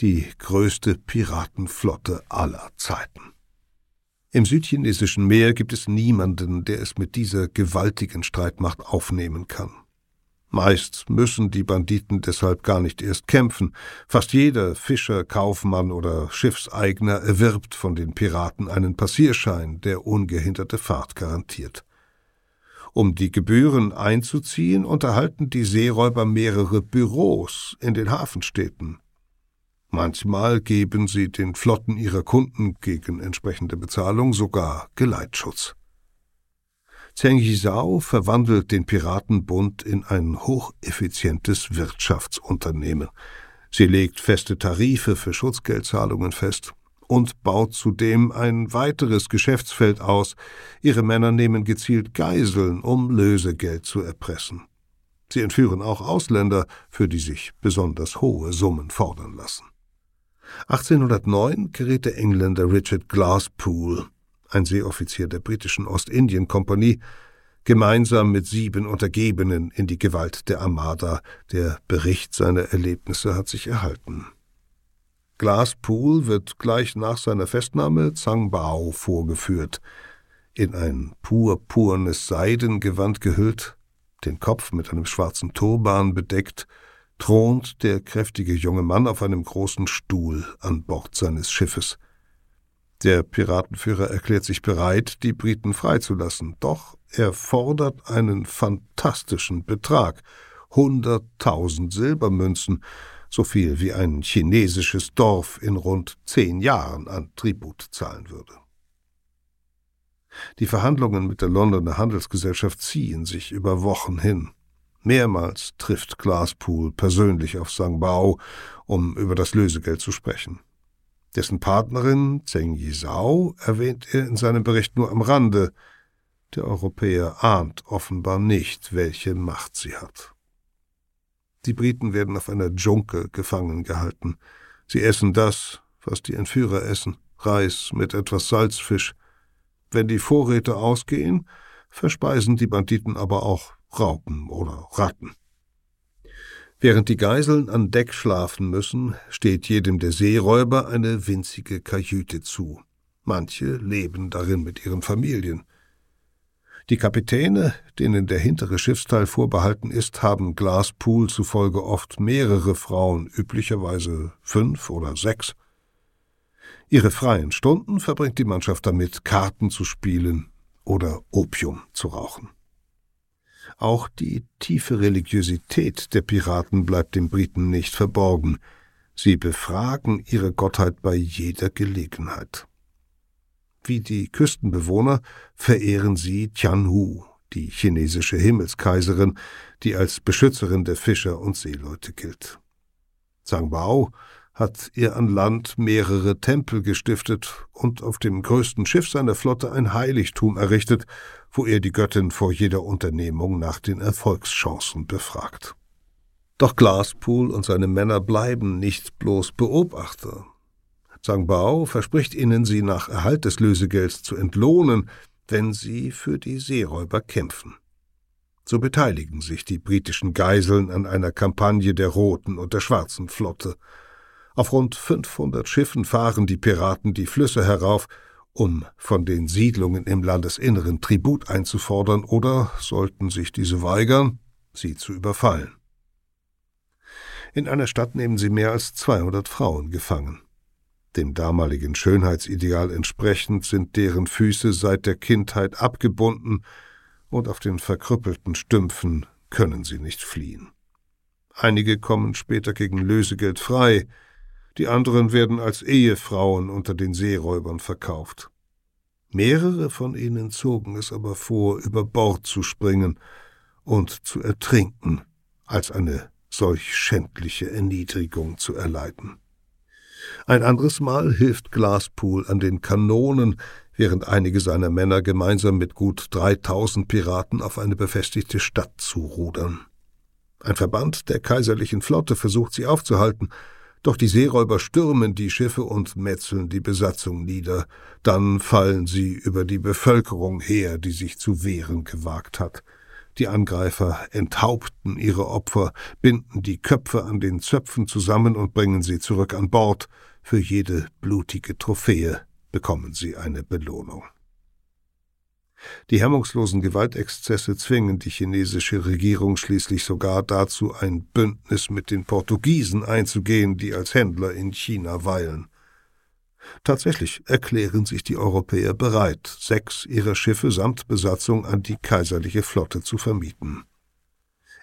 die größte Piratenflotte aller Zeiten. Im südchinesischen Meer gibt es niemanden, der es mit dieser gewaltigen Streitmacht aufnehmen kann. Meist müssen die Banditen deshalb gar nicht erst kämpfen. Fast jeder Fischer, Kaufmann oder Schiffseigner erwirbt von den Piraten einen Passierschein, der ungehinderte Fahrt garantiert. Um die Gebühren einzuziehen, unterhalten die Seeräuber mehrere Büros in den Hafenstädten. Manchmal geben sie den Flotten ihrer Kunden gegen entsprechende Bezahlung sogar Geleitschutz. Zheng Yizhao verwandelt den Piratenbund in ein hocheffizientes Wirtschaftsunternehmen. Sie legt feste Tarife für Schutzgeldzahlungen fest und baut zudem ein weiteres Geschäftsfeld aus. Ihre Männer nehmen gezielt Geiseln, um Lösegeld zu erpressen. Sie entführen auch Ausländer, für die sich besonders hohe Summen fordern lassen. 1809 gerät der Engländer Richard Glasspool, ein Seeoffizier der britischen Ostindien-Kompanie, gemeinsam mit sieben Untergebenen in die Gewalt der Armada. Der Bericht seiner Erlebnisse hat sich erhalten. Glasspool wird gleich nach seiner Festnahme Zangbao vorgeführt, in ein purpurnes Seidengewand gehüllt, den Kopf mit einem schwarzen Turban bedeckt thront der kräftige junge Mann auf einem großen Stuhl an Bord seines Schiffes. Der Piratenführer erklärt sich bereit, die Briten freizulassen, doch er fordert einen fantastischen Betrag, hunderttausend Silbermünzen, so viel wie ein chinesisches Dorf in rund zehn Jahren an Tribut zahlen würde. Die Verhandlungen mit der Londoner Handelsgesellschaft ziehen sich über Wochen hin. Mehrmals trifft Glasspool persönlich auf Sang Bao, um über das Lösegeld zu sprechen. Dessen Partnerin Zheng Yizhao erwähnt er in seinem Bericht nur am Rande. Der Europäer ahnt offenbar nicht, welche Macht sie hat. Die Briten werden auf einer Dschunke gefangen gehalten. Sie essen das, was die Entführer essen, Reis mit etwas Salzfisch. Wenn die Vorräte ausgehen, verspeisen die Banditen aber auch Raupen oder Ratten. Während die Geiseln an Deck schlafen müssen, steht jedem der Seeräuber eine winzige Kajüte zu. Manche leben darin mit ihren Familien. Die Kapitäne, denen der hintere Schiffsteil vorbehalten ist, haben Glaspool zufolge oft mehrere Frauen, üblicherweise fünf oder sechs. Ihre freien Stunden verbringt die Mannschaft damit, Karten zu spielen oder Opium zu rauchen. Auch die tiefe Religiosität der Piraten bleibt den Briten nicht verborgen. Sie befragen ihre Gottheit bei jeder Gelegenheit. Wie die Küstenbewohner verehren sie Tianhu, die chinesische Himmelskaiserin, die als Beschützerin der Fischer und Seeleute gilt. Zhang Bao hat ihr an Land mehrere Tempel gestiftet und auf dem größten Schiff seiner Flotte ein Heiligtum errichtet, wo er die Göttin vor jeder Unternehmung nach den Erfolgschancen befragt. Doch Glaspool und seine Männer bleiben nicht bloß Beobachter. Zhang Bao verspricht ihnen, sie nach Erhalt des Lösegelds zu entlohnen, wenn sie für die Seeräuber kämpfen. So beteiligen sich die britischen Geiseln an einer Kampagne der Roten und der Schwarzen Flotte. Auf rund 500 Schiffen fahren die Piraten die Flüsse herauf um von den Siedlungen im Landesinneren Tribut einzufordern oder, sollten sich diese weigern, sie zu überfallen. In einer Stadt nehmen sie mehr als 200 Frauen gefangen. Dem damaligen Schönheitsideal entsprechend sind deren Füße seit der Kindheit abgebunden und auf den verkrüppelten Stümpfen können sie nicht fliehen. Einige kommen später gegen Lösegeld frei, die anderen werden als Ehefrauen unter den Seeräubern verkauft. Mehrere von ihnen zogen es aber vor, über Bord zu springen und zu ertrinken, als eine solch schändliche Erniedrigung zu erleiden. Ein anderes Mal hilft Glaspool an den Kanonen, während einige seiner Männer gemeinsam mit gut 3000 Piraten auf eine befestigte Stadt zurudern. Ein Verband der kaiserlichen Flotte versucht sie aufzuhalten, doch die Seeräuber stürmen die Schiffe und metzeln die Besatzung nieder. Dann fallen sie über die Bevölkerung her, die sich zu wehren gewagt hat. Die Angreifer enthaupten ihre Opfer, binden die Köpfe an den Zöpfen zusammen und bringen sie zurück an Bord. Für jede blutige Trophäe bekommen sie eine Belohnung. Die hemmungslosen Gewaltexzesse zwingen die chinesische Regierung schließlich sogar dazu, ein Bündnis mit den Portugiesen einzugehen, die als Händler in China weilen. Tatsächlich erklären sich die Europäer bereit, sechs ihrer Schiffe samt Besatzung an die kaiserliche Flotte zu vermieten.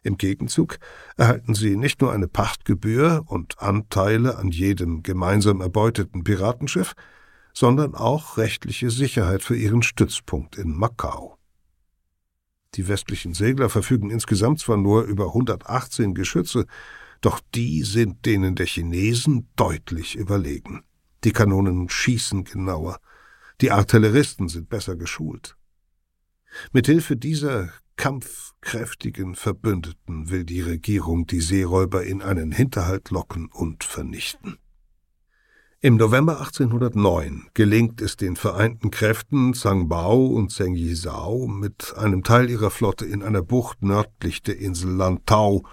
Im Gegenzug erhalten sie nicht nur eine Pachtgebühr und Anteile an jedem gemeinsam erbeuteten Piratenschiff, sondern auch rechtliche Sicherheit für ihren Stützpunkt in Macau. Die westlichen Segler verfügen insgesamt zwar nur über 118 Geschütze, doch die sind denen der Chinesen deutlich überlegen. Die Kanonen schießen genauer, die Artilleristen sind besser geschult. Mithilfe dieser kampfkräftigen Verbündeten will die Regierung die Seeräuber in einen Hinterhalt locken und vernichten. Im November 1809 gelingt es den vereinten Kräften Zhang Bao und Zheng Yizhao mit einem Teil ihrer Flotte in einer Bucht nördlich der Insel Lantau,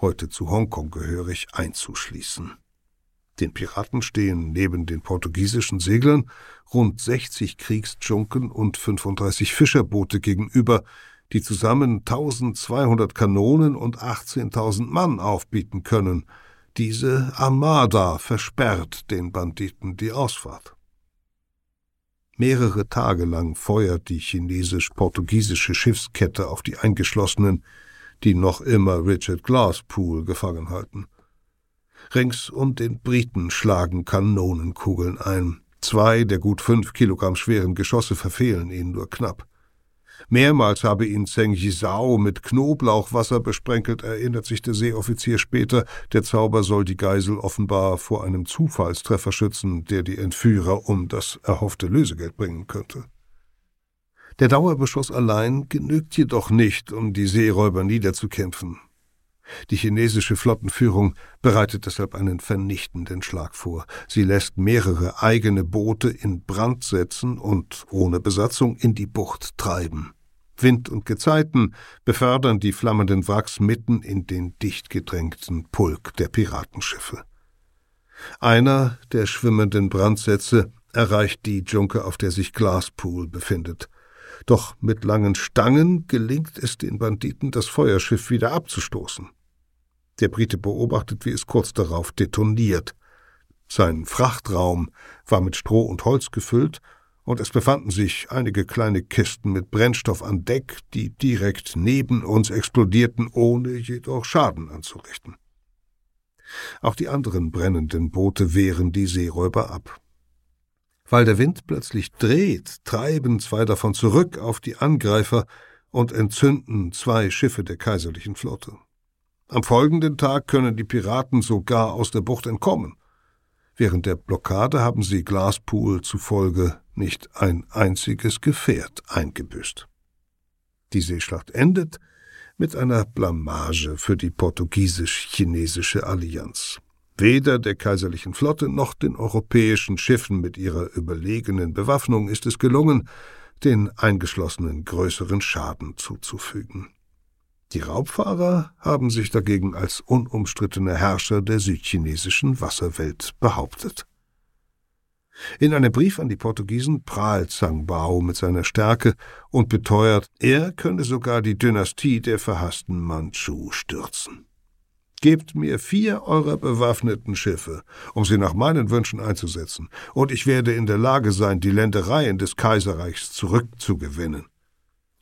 heute zu Hongkong gehörig, einzuschließen. Den Piraten stehen neben den portugiesischen Seglern rund 60 Kriegsdschunken und 35 Fischerboote gegenüber, die zusammen 1200 Kanonen und 18.000 Mann aufbieten können – diese Armada versperrt den Banditen die Ausfahrt. Mehrere Tage lang feuert die chinesisch-portugiesische Schiffskette auf die Eingeschlossenen, die noch immer Richard Glasspool gefangen halten. Rings um den Briten schlagen Kanonenkugeln ein. Zwei der gut fünf Kilogramm schweren Geschosse verfehlen ihn nur knapp. Mehrmals habe ihn Zheng Yizhao mit Knoblauchwasser besprenkelt, erinnert sich der Seeoffizier später. Der Zauber soll die Geisel offenbar vor einem Zufallstreffer schützen, der die Entführer um das erhoffte Lösegeld bringen könnte. Der Dauerbeschuss allein genügt jedoch nicht, um die Seeräuber niederzukämpfen. Die chinesische Flottenführung bereitet deshalb einen vernichtenden Schlag vor. Sie lässt mehrere eigene Boote in Brand setzen und ohne Besatzung in die Bucht treiben. Wind und Gezeiten befördern die flammenden Wracks mitten in den dicht gedrängten Pulk der Piratenschiffe. Einer der schwimmenden Brandsätze erreicht die Junke, auf der sich Glaspool befindet. Doch mit langen Stangen gelingt es den Banditen, das Feuerschiff wieder abzustoßen. Der Brite beobachtet, wie es kurz darauf detoniert. Sein Frachtraum war mit Stroh und Holz gefüllt und es befanden sich einige kleine Kisten mit Brennstoff an Deck, die direkt neben uns explodierten, ohne jedoch Schaden anzurichten. Auch die anderen brennenden Boote wehren die Seeräuber ab. Weil der Wind plötzlich dreht, treiben zwei davon zurück auf die Angreifer und entzünden zwei Schiffe der kaiserlichen Flotte. Am folgenden Tag können die Piraten sogar aus der Bucht entkommen. Während der Blockade haben sie Glaspool zufolge nicht ein einziges Gefährt eingebüßt. Die Seeschlacht endet mit einer Blamage für die portugiesisch-chinesische Allianz. Weder der kaiserlichen Flotte noch den europäischen Schiffen mit ihrer überlegenen Bewaffnung ist es gelungen, den Eingeschlossenen größeren Schaden zuzufügen. Die Raubfahrer haben sich dagegen als unumstrittene Herrscher der südchinesischen Wasserwelt behauptet. In einem Brief an die Portugiesen prahlt Zhang Bao mit seiner Stärke und beteuert, er könne sogar die Dynastie der verhassten Manchu stürzen. Gebt mir vier eurer bewaffneten Schiffe, um sie nach meinen Wünschen einzusetzen, und ich werde in der Lage sein, die Ländereien des Kaiserreichs zurückzugewinnen.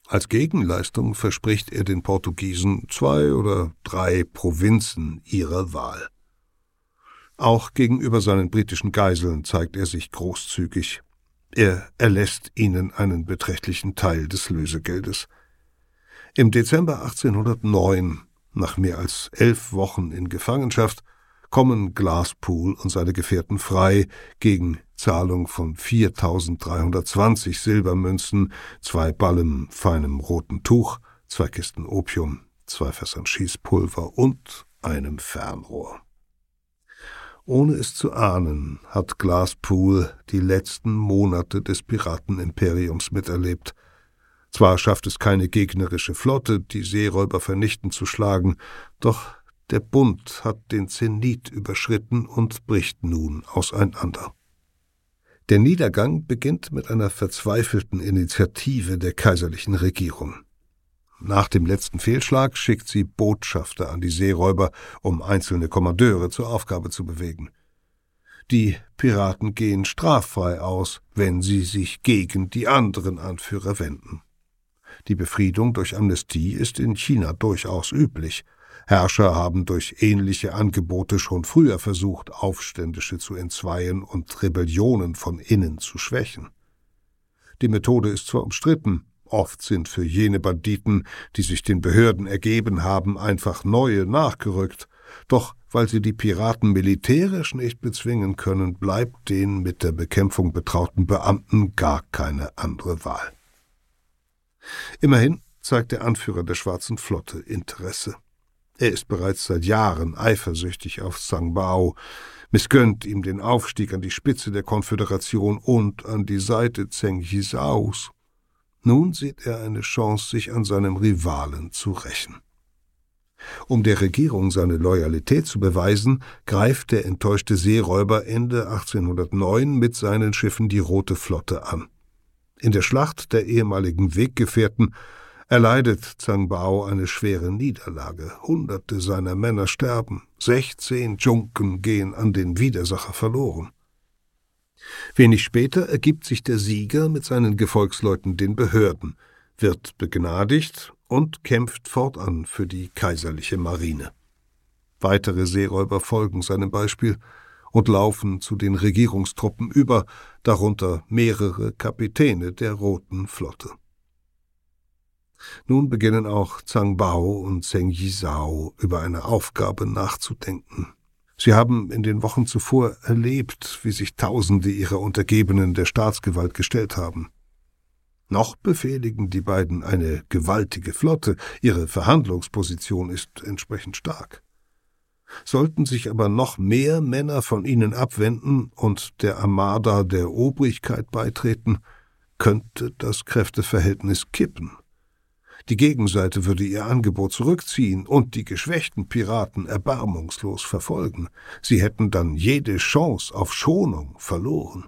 Als Gegenleistung verspricht er den Portugiesen zwei oder drei Provinzen ihrer Wahl. Auch gegenüber seinen britischen Geiseln zeigt er sich großzügig. Er erlässt ihnen einen beträchtlichen Teil des Lösegeldes. Im Dezember 1809, nach mehr als elf Wochen in Gefangenschaft, kommen Glaspool und seine Gefährten frei gegen Zahlung von 4320 Silbermünzen, zwei Ballen feinem roten Tuch, zwei Kisten Opium, zwei Fässern Schießpulver und einem Fernrohr. Ohne es zu ahnen, hat Glaspool die letzten Monate des Piratenimperiums miterlebt. Zwar schafft es keine gegnerische Flotte, die Seeräuber vernichtend zu schlagen, doch der Bund hat den Zenit überschritten und bricht nun auseinander. Der Niedergang beginnt mit einer verzweifelten Initiative der kaiserlichen Regierung. Nach dem letzten Fehlschlag schickt sie Botschafter an die Seeräuber, um einzelne Kommandeure zur Aufgabe zu bewegen. Die Piraten gehen straffrei aus, wenn sie sich gegen die anderen Anführer wenden. Die Befriedung durch Amnestie ist in China durchaus üblich. Herrscher haben durch ähnliche Angebote schon früher versucht, Aufständische zu entzweien und Rebellionen von innen zu schwächen. Die Methode ist zwar umstritten, oft sind für jene Banditen, die sich den Behörden ergeben haben, einfach neue nachgerückt, doch weil sie die Piraten militärisch nicht bezwingen können, bleibt den mit der Bekämpfung betrauten Beamten gar keine andere Wahl. Immerhin zeigt der Anführer der Schwarzen Flotte Interesse. Er ist bereits seit Jahren eifersüchtig auf Zhang Bao, missgönnt ihm den Aufstieg an die Spitze der Konföderation und an die Seite Zheng Yisaos. Nun sieht er eine Chance, sich an seinem Rivalen zu rächen. Um der Regierung seine Loyalität zu beweisen, greift der enttäuschte Seeräuber Ende 1809 mit seinen Schiffen die Rote Flotte an. In der Schlacht der ehemaligen Weggefährten erleidet Zhang Bao eine schwere Niederlage. Hunderte seiner Männer sterben, sechzehn Junken gehen an den Widersacher verloren. Wenig später ergibt sich der Sieger mit seinen Gefolgsleuten den Behörden, wird begnadigt und kämpft fortan für die kaiserliche Marine. Weitere Seeräuber folgen seinem Beispiel, und laufen zu den Regierungstruppen über, darunter mehrere Kapitäne der Roten Flotte. Nun beginnen auch Zhang Bao und Zheng Yizhao über eine Aufgabe nachzudenken. Sie haben in den Wochen zuvor erlebt, wie sich Tausende ihrer Untergebenen der Staatsgewalt gestellt haben. Noch befehligen die beiden eine gewaltige Flotte, ihre Verhandlungsposition ist entsprechend stark. Sollten sich aber noch mehr Männer von ihnen abwenden und der Armada der Obrigkeit beitreten, könnte das Kräfteverhältnis kippen. Die Gegenseite würde ihr Angebot zurückziehen und die geschwächten Piraten erbarmungslos verfolgen. Sie hätten dann jede Chance auf Schonung verloren.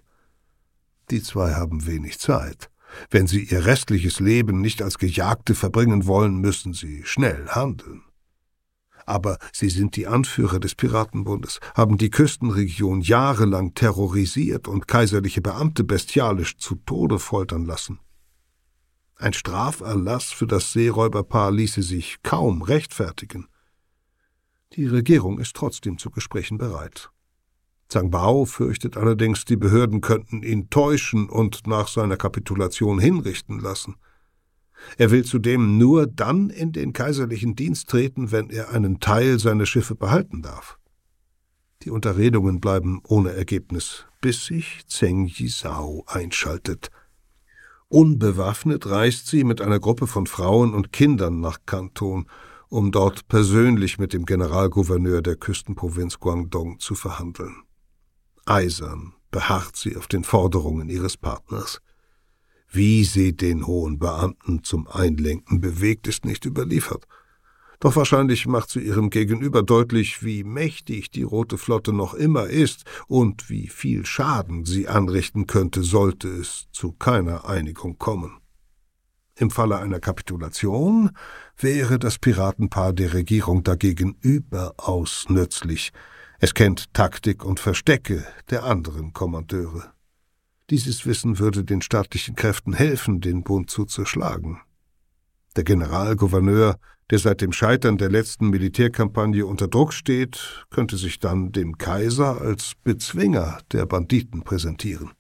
Die zwei haben wenig Zeit. Wenn sie ihr restliches Leben nicht als Gejagte verbringen wollen, müssen sie schnell handeln aber sie sind die Anführer des Piratenbundes, haben die Küstenregion jahrelang terrorisiert und kaiserliche Beamte bestialisch zu Tode foltern lassen. Ein Straferlass für das Seeräuberpaar ließe sich kaum rechtfertigen. Die Regierung ist trotzdem zu Gesprächen bereit. Zhang Bao fürchtet allerdings, die Behörden könnten ihn täuschen und nach seiner Kapitulation hinrichten lassen. Er will zudem nur dann in den kaiserlichen Dienst treten, wenn er einen Teil seiner Schiffe behalten darf. Die Unterredungen bleiben ohne Ergebnis, bis sich Zheng Yisao einschaltet. Unbewaffnet reist sie mit einer Gruppe von Frauen und Kindern nach Kanton, um dort persönlich mit dem Generalgouverneur der Küstenprovinz Guangdong zu verhandeln. Eisern beharrt sie auf den Forderungen ihres Partners. Wie sie den hohen Beamten zum Einlenken bewegt, ist nicht überliefert. Doch wahrscheinlich macht sie ihrem Gegenüber deutlich, wie mächtig die Rote Flotte noch immer ist und wie viel Schaden sie anrichten könnte, sollte es zu keiner Einigung kommen. Im Falle einer Kapitulation wäre das Piratenpaar der Regierung dagegen überaus nützlich. Es kennt Taktik und Verstecke der anderen Kommandeure. Dieses Wissen würde den staatlichen Kräften helfen, den Bund zu zerschlagen. Der Generalgouverneur, der seit dem Scheitern der letzten Militärkampagne unter Druck steht, könnte sich dann dem Kaiser als Bezwinger der Banditen präsentieren.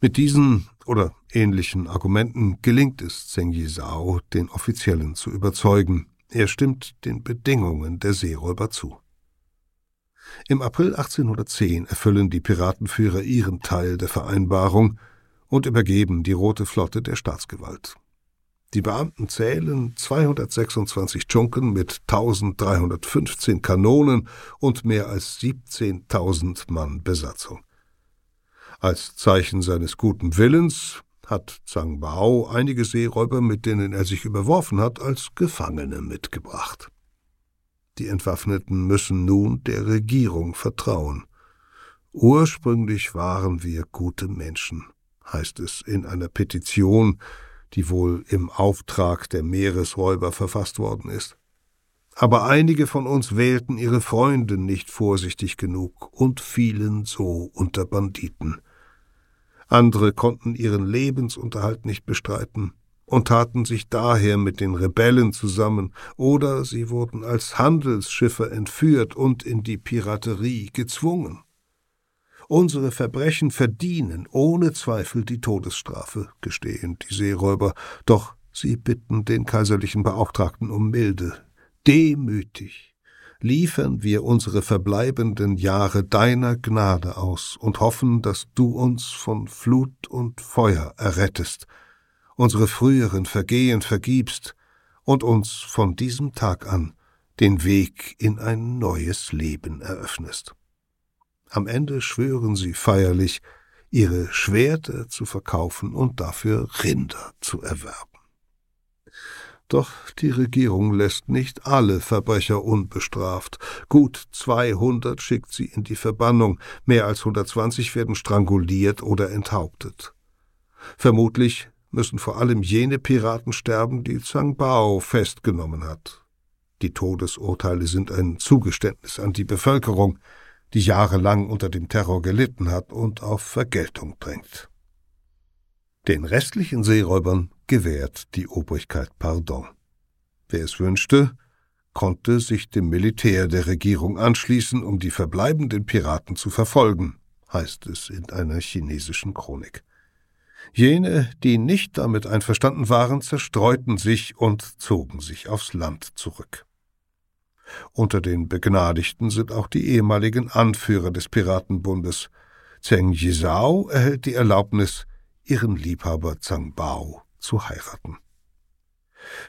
Mit diesen oder ähnlichen Argumenten gelingt es Zheng Yizhao, den Offiziellen zu überzeugen. Er stimmt den Bedingungen der Seeräuber zu. Im April 1810 erfüllen die Piratenführer ihren Teil der Vereinbarung und übergeben die Rote Flotte der Staatsgewalt. Die Beamten zählen 226 Dschunken mit 1315 Kanonen und mehr als 17.000 Mann Besatzung. Als Zeichen seines guten Willens hat Zhang Bao einige Seeräuber, mit denen er sich überworfen hat, als Gefangene mitgebracht. Die Entwaffneten müssen nun der Regierung vertrauen. Ursprünglich waren wir gute Menschen, heißt es in einer Petition, die wohl im Auftrag der Meeresräuber verfasst worden ist. Aber einige von uns wählten ihre Freunde nicht vorsichtig genug und fielen so unter Banditen. Andere konnten ihren Lebensunterhalt nicht bestreiten und taten sich daher mit den Rebellen zusammen, oder sie wurden als Handelsschiffe entführt und in die Piraterie gezwungen. Unsere Verbrechen verdienen ohne Zweifel die Todesstrafe, gestehen die Seeräuber, doch sie bitten den kaiserlichen Beauftragten um Milde. Demütig liefern wir unsere verbleibenden Jahre deiner Gnade aus und hoffen, dass du uns von Flut und Feuer errettest, unsere früheren Vergehen vergibst und uns von diesem Tag an den Weg in ein neues Leben eröffnest. Am Ende schwören sie feierlich, ihre Schwerter zu verkaufen und dafür Rinder zu erwerben. Doch die Regierung lässt nicht alle Verbrecher unbestraft. Gut 200 schickt sie in die Verbannung, mehr als 120 werden stranguliert oder enthauptet. Vermutlich müssen vor allem jene Piraten sterben, die Zhang Bao festgenommen hat. Die Todesurteile sind ein Zugeständnis an die Bevölkerung, die jahrelang unter dem Terror gelitten hat und auf Vergeltung drängt. Den restlichen Seeräubern gewährt die Obrigkeit Pardon. Wer es wünschte, konnte sich dem Militär der Regierung anschließen, um die verbleibenden Piraten zu verfolgen, heißt es in einer chinesischen Chronik. Jene, die nicht damit einverstanden waren, zerstreuten sich und zogen sich aufs Land zurück. Unter den Begnadigten sind auch die ehemaligen Anführer des Piratenbundes. Zheng Yizhao erhält die Erlaubnis, ihren Liebhaber Zhang Bao zu heiraten.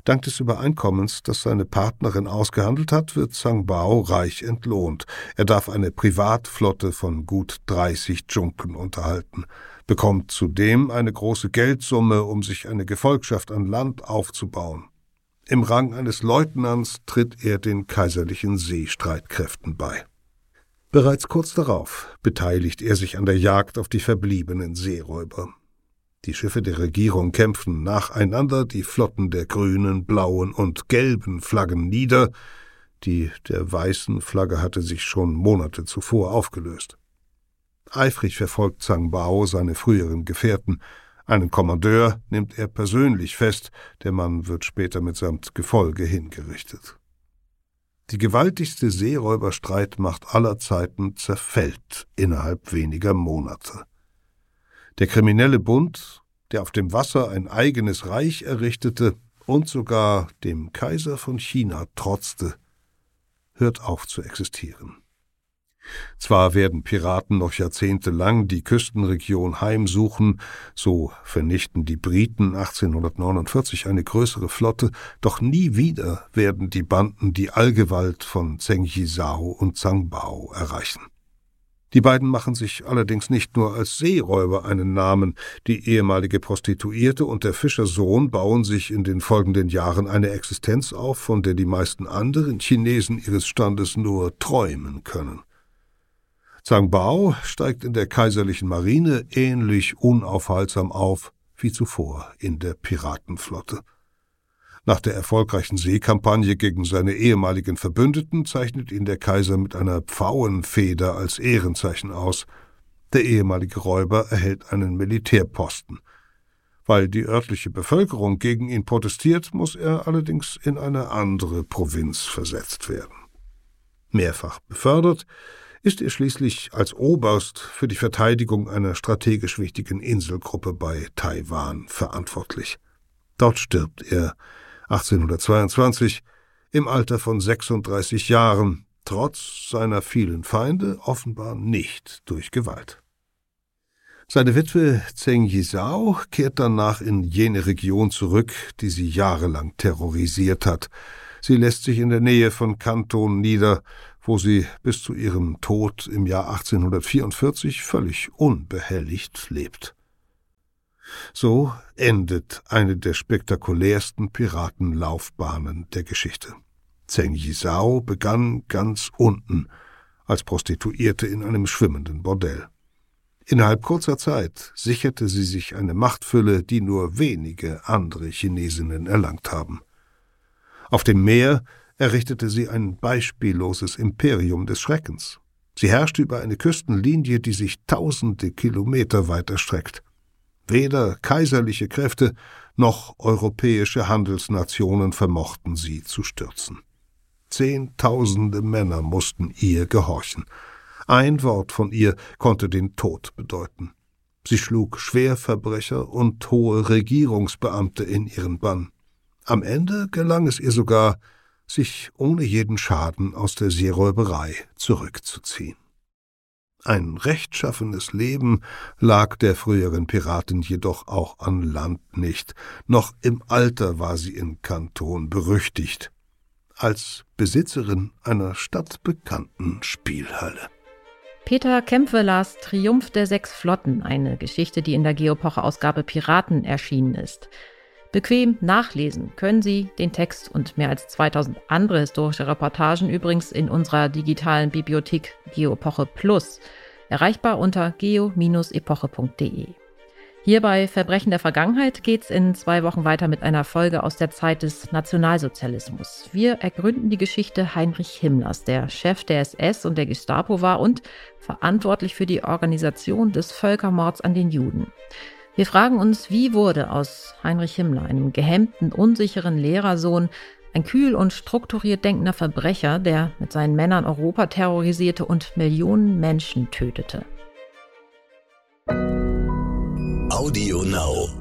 Dank des Übereinkommens, das seine Partnerin ausgehandelt hat, wird Zhang Bao reich entlohnt. Er darf eine Privatflotte von gut 30 Junken unterhalten, bekommt zudem eine große Geldsumme, um sich eine Gefolgschaft an Land aufzubauen. Im Rang eines Leutnants tritt er den kaiserlichen Seestreitkräften bei. Bereits kurz darauf beteiligt er sich an der Jagd auf die verbliebenen Seeräuber. Die Schiffe der Regierung kämpfen nacheinander die Flotten der grünen, blauen und gelben Flaggen nieder, die der weißen Flagge hatte sich schon Monate zuvor aufgelöst. Eifrig verfolgt Zhang Bao seine früheren Gefährten, einen Kommandeur nimmt er persönlich fest, der Mann wird später mitsamt Gefolge hingerichtet. Die gewaltigste Seeräuberstreitmacht aller Zeiten zerfällt innerhalb weniger Monate. Der kriminelle Bund, der auf dem Wasser ein eigenes Reich errichtete und sogar dem Kaiser von China trotzte, hört auf zu existieren. Zwar werden Piraten noch jahrzehntelang die Küstenregion heimsuchen, so vernichten die Briten 1849 eine größere Flotte, doch nie wieder werden die Banden die Allgewalt von Zheng Yizhao und Zhang Bao erreichen. Die beiden machen sich allerdings nicht nur als Seeräuber einen Namen, die ehemalige Prostituierte und der Fischersohn bauen sich in den folgenden Jahren eine Existenz auf, von der die meisten anderen Chinesen ihres Standes nur träumen können. Zhang Bao steigt in der kaiserlichen Marine ähnlich unaufhaltsam auf wie zuvor in der Piratenflotte. Nach der erfolgreichen Seekampagne gegen seine ehemaligen Verbündeten zeichnet ihn der Kaiser mit einer Pfauenfeder als Ehrenzeichen aus. Der ehemalige Räuber erhält einen Militärposten. Weil die örtliche Bevölkerung gegen ihn protestiert, muss er allerdings in eine andere Provinz versetzt werden. Mehrfach befördert, ist er schließlich als Oberst für die Verteidigung einer strategisch wichtigen Inselgruppe bei Taiwan verantwortlich. Dort stirbt er 1822 im Alter von 36 Jahren, trotz seiner vielen Feinde offenbar nicht durch Gewalt. Seine Witwe Zheng Yizhao kehrt danach in jene Region zurück, die sie jahrelang terrorisiert hat. Sie lässt sich in der Nähe von Kanton nieder wo sie bis zu ihrem Tod im Jahr 1844 völlig unbehelligt lebt. So endet eine der spektakulärsten Piratenlaufbahnen der Geschichte. Zheng Yizhao begann ganz unten, als Prostituierte in einem schwimmenden Bordell. Innerhalb kurzer Zeit sicherte sie sich eine Machtfülle, die nur wenige andere Chinesinnen erlangt haben. Auf dem Meer errichtete sie ein beispielloses Imperium des Schreckens. Sie herrschte über eine Küstenlinie, die sich tausende Kilometer weit erstreckt. Weder kaiserliche Kräfte noch europäische Handelsnationen vermochten sie zu stürzen. Zehntausende Männer mussten ihr gehorchen. Ein Wort von ihr konnte den Tod bedeuten. Sie schlug Schwerverbrecher und hohe Regierungsbeamte in ihren Bann. Am Ende gelang es ihr sogar, sich ohne jeden Schaden aus der Seeräuberei zurückzuziehen. Ein rechtschaffenes Leben lag der früheren Piratin jedoch auch an Land nicht. Noch im Alter war sie in Kanton berüchtigt. Als Besitzerin einer stadtbekannten Spielhalle. Peter Kempfe las Triumph der sechs Flotten, eine Geschichte, die in der Geopoche-Ausgabe Piraten erschienen ist. Bequem nachlesen können Sie den Text und mehr als 2000 andere historische Reportagen übrigens in unserer digitalen Bibliothek Geopoche Plus, erreichbar unter geo-epoche.de. Hier bei Verbrechen der Vergangenheit geht es in zwei Wochen weiter mit einer Folge aus der Zeit des Nationalsozialismus. Wir ergründen die Geschichte Heinrich Himmlers, der Chef der SS und der Gestapo war und verantwortlich für die Organisation des Völkermords an den Juden. Wir fragen uns, wie wurde aus Heinrich Himmler, einem gehemmten, unsicheren Lehrersohn, ein kühl und strukturiert denkender Verbrecher, der mit seinen Männern Europa terrorisierte und Millionen Menschen tötete. Audio Now.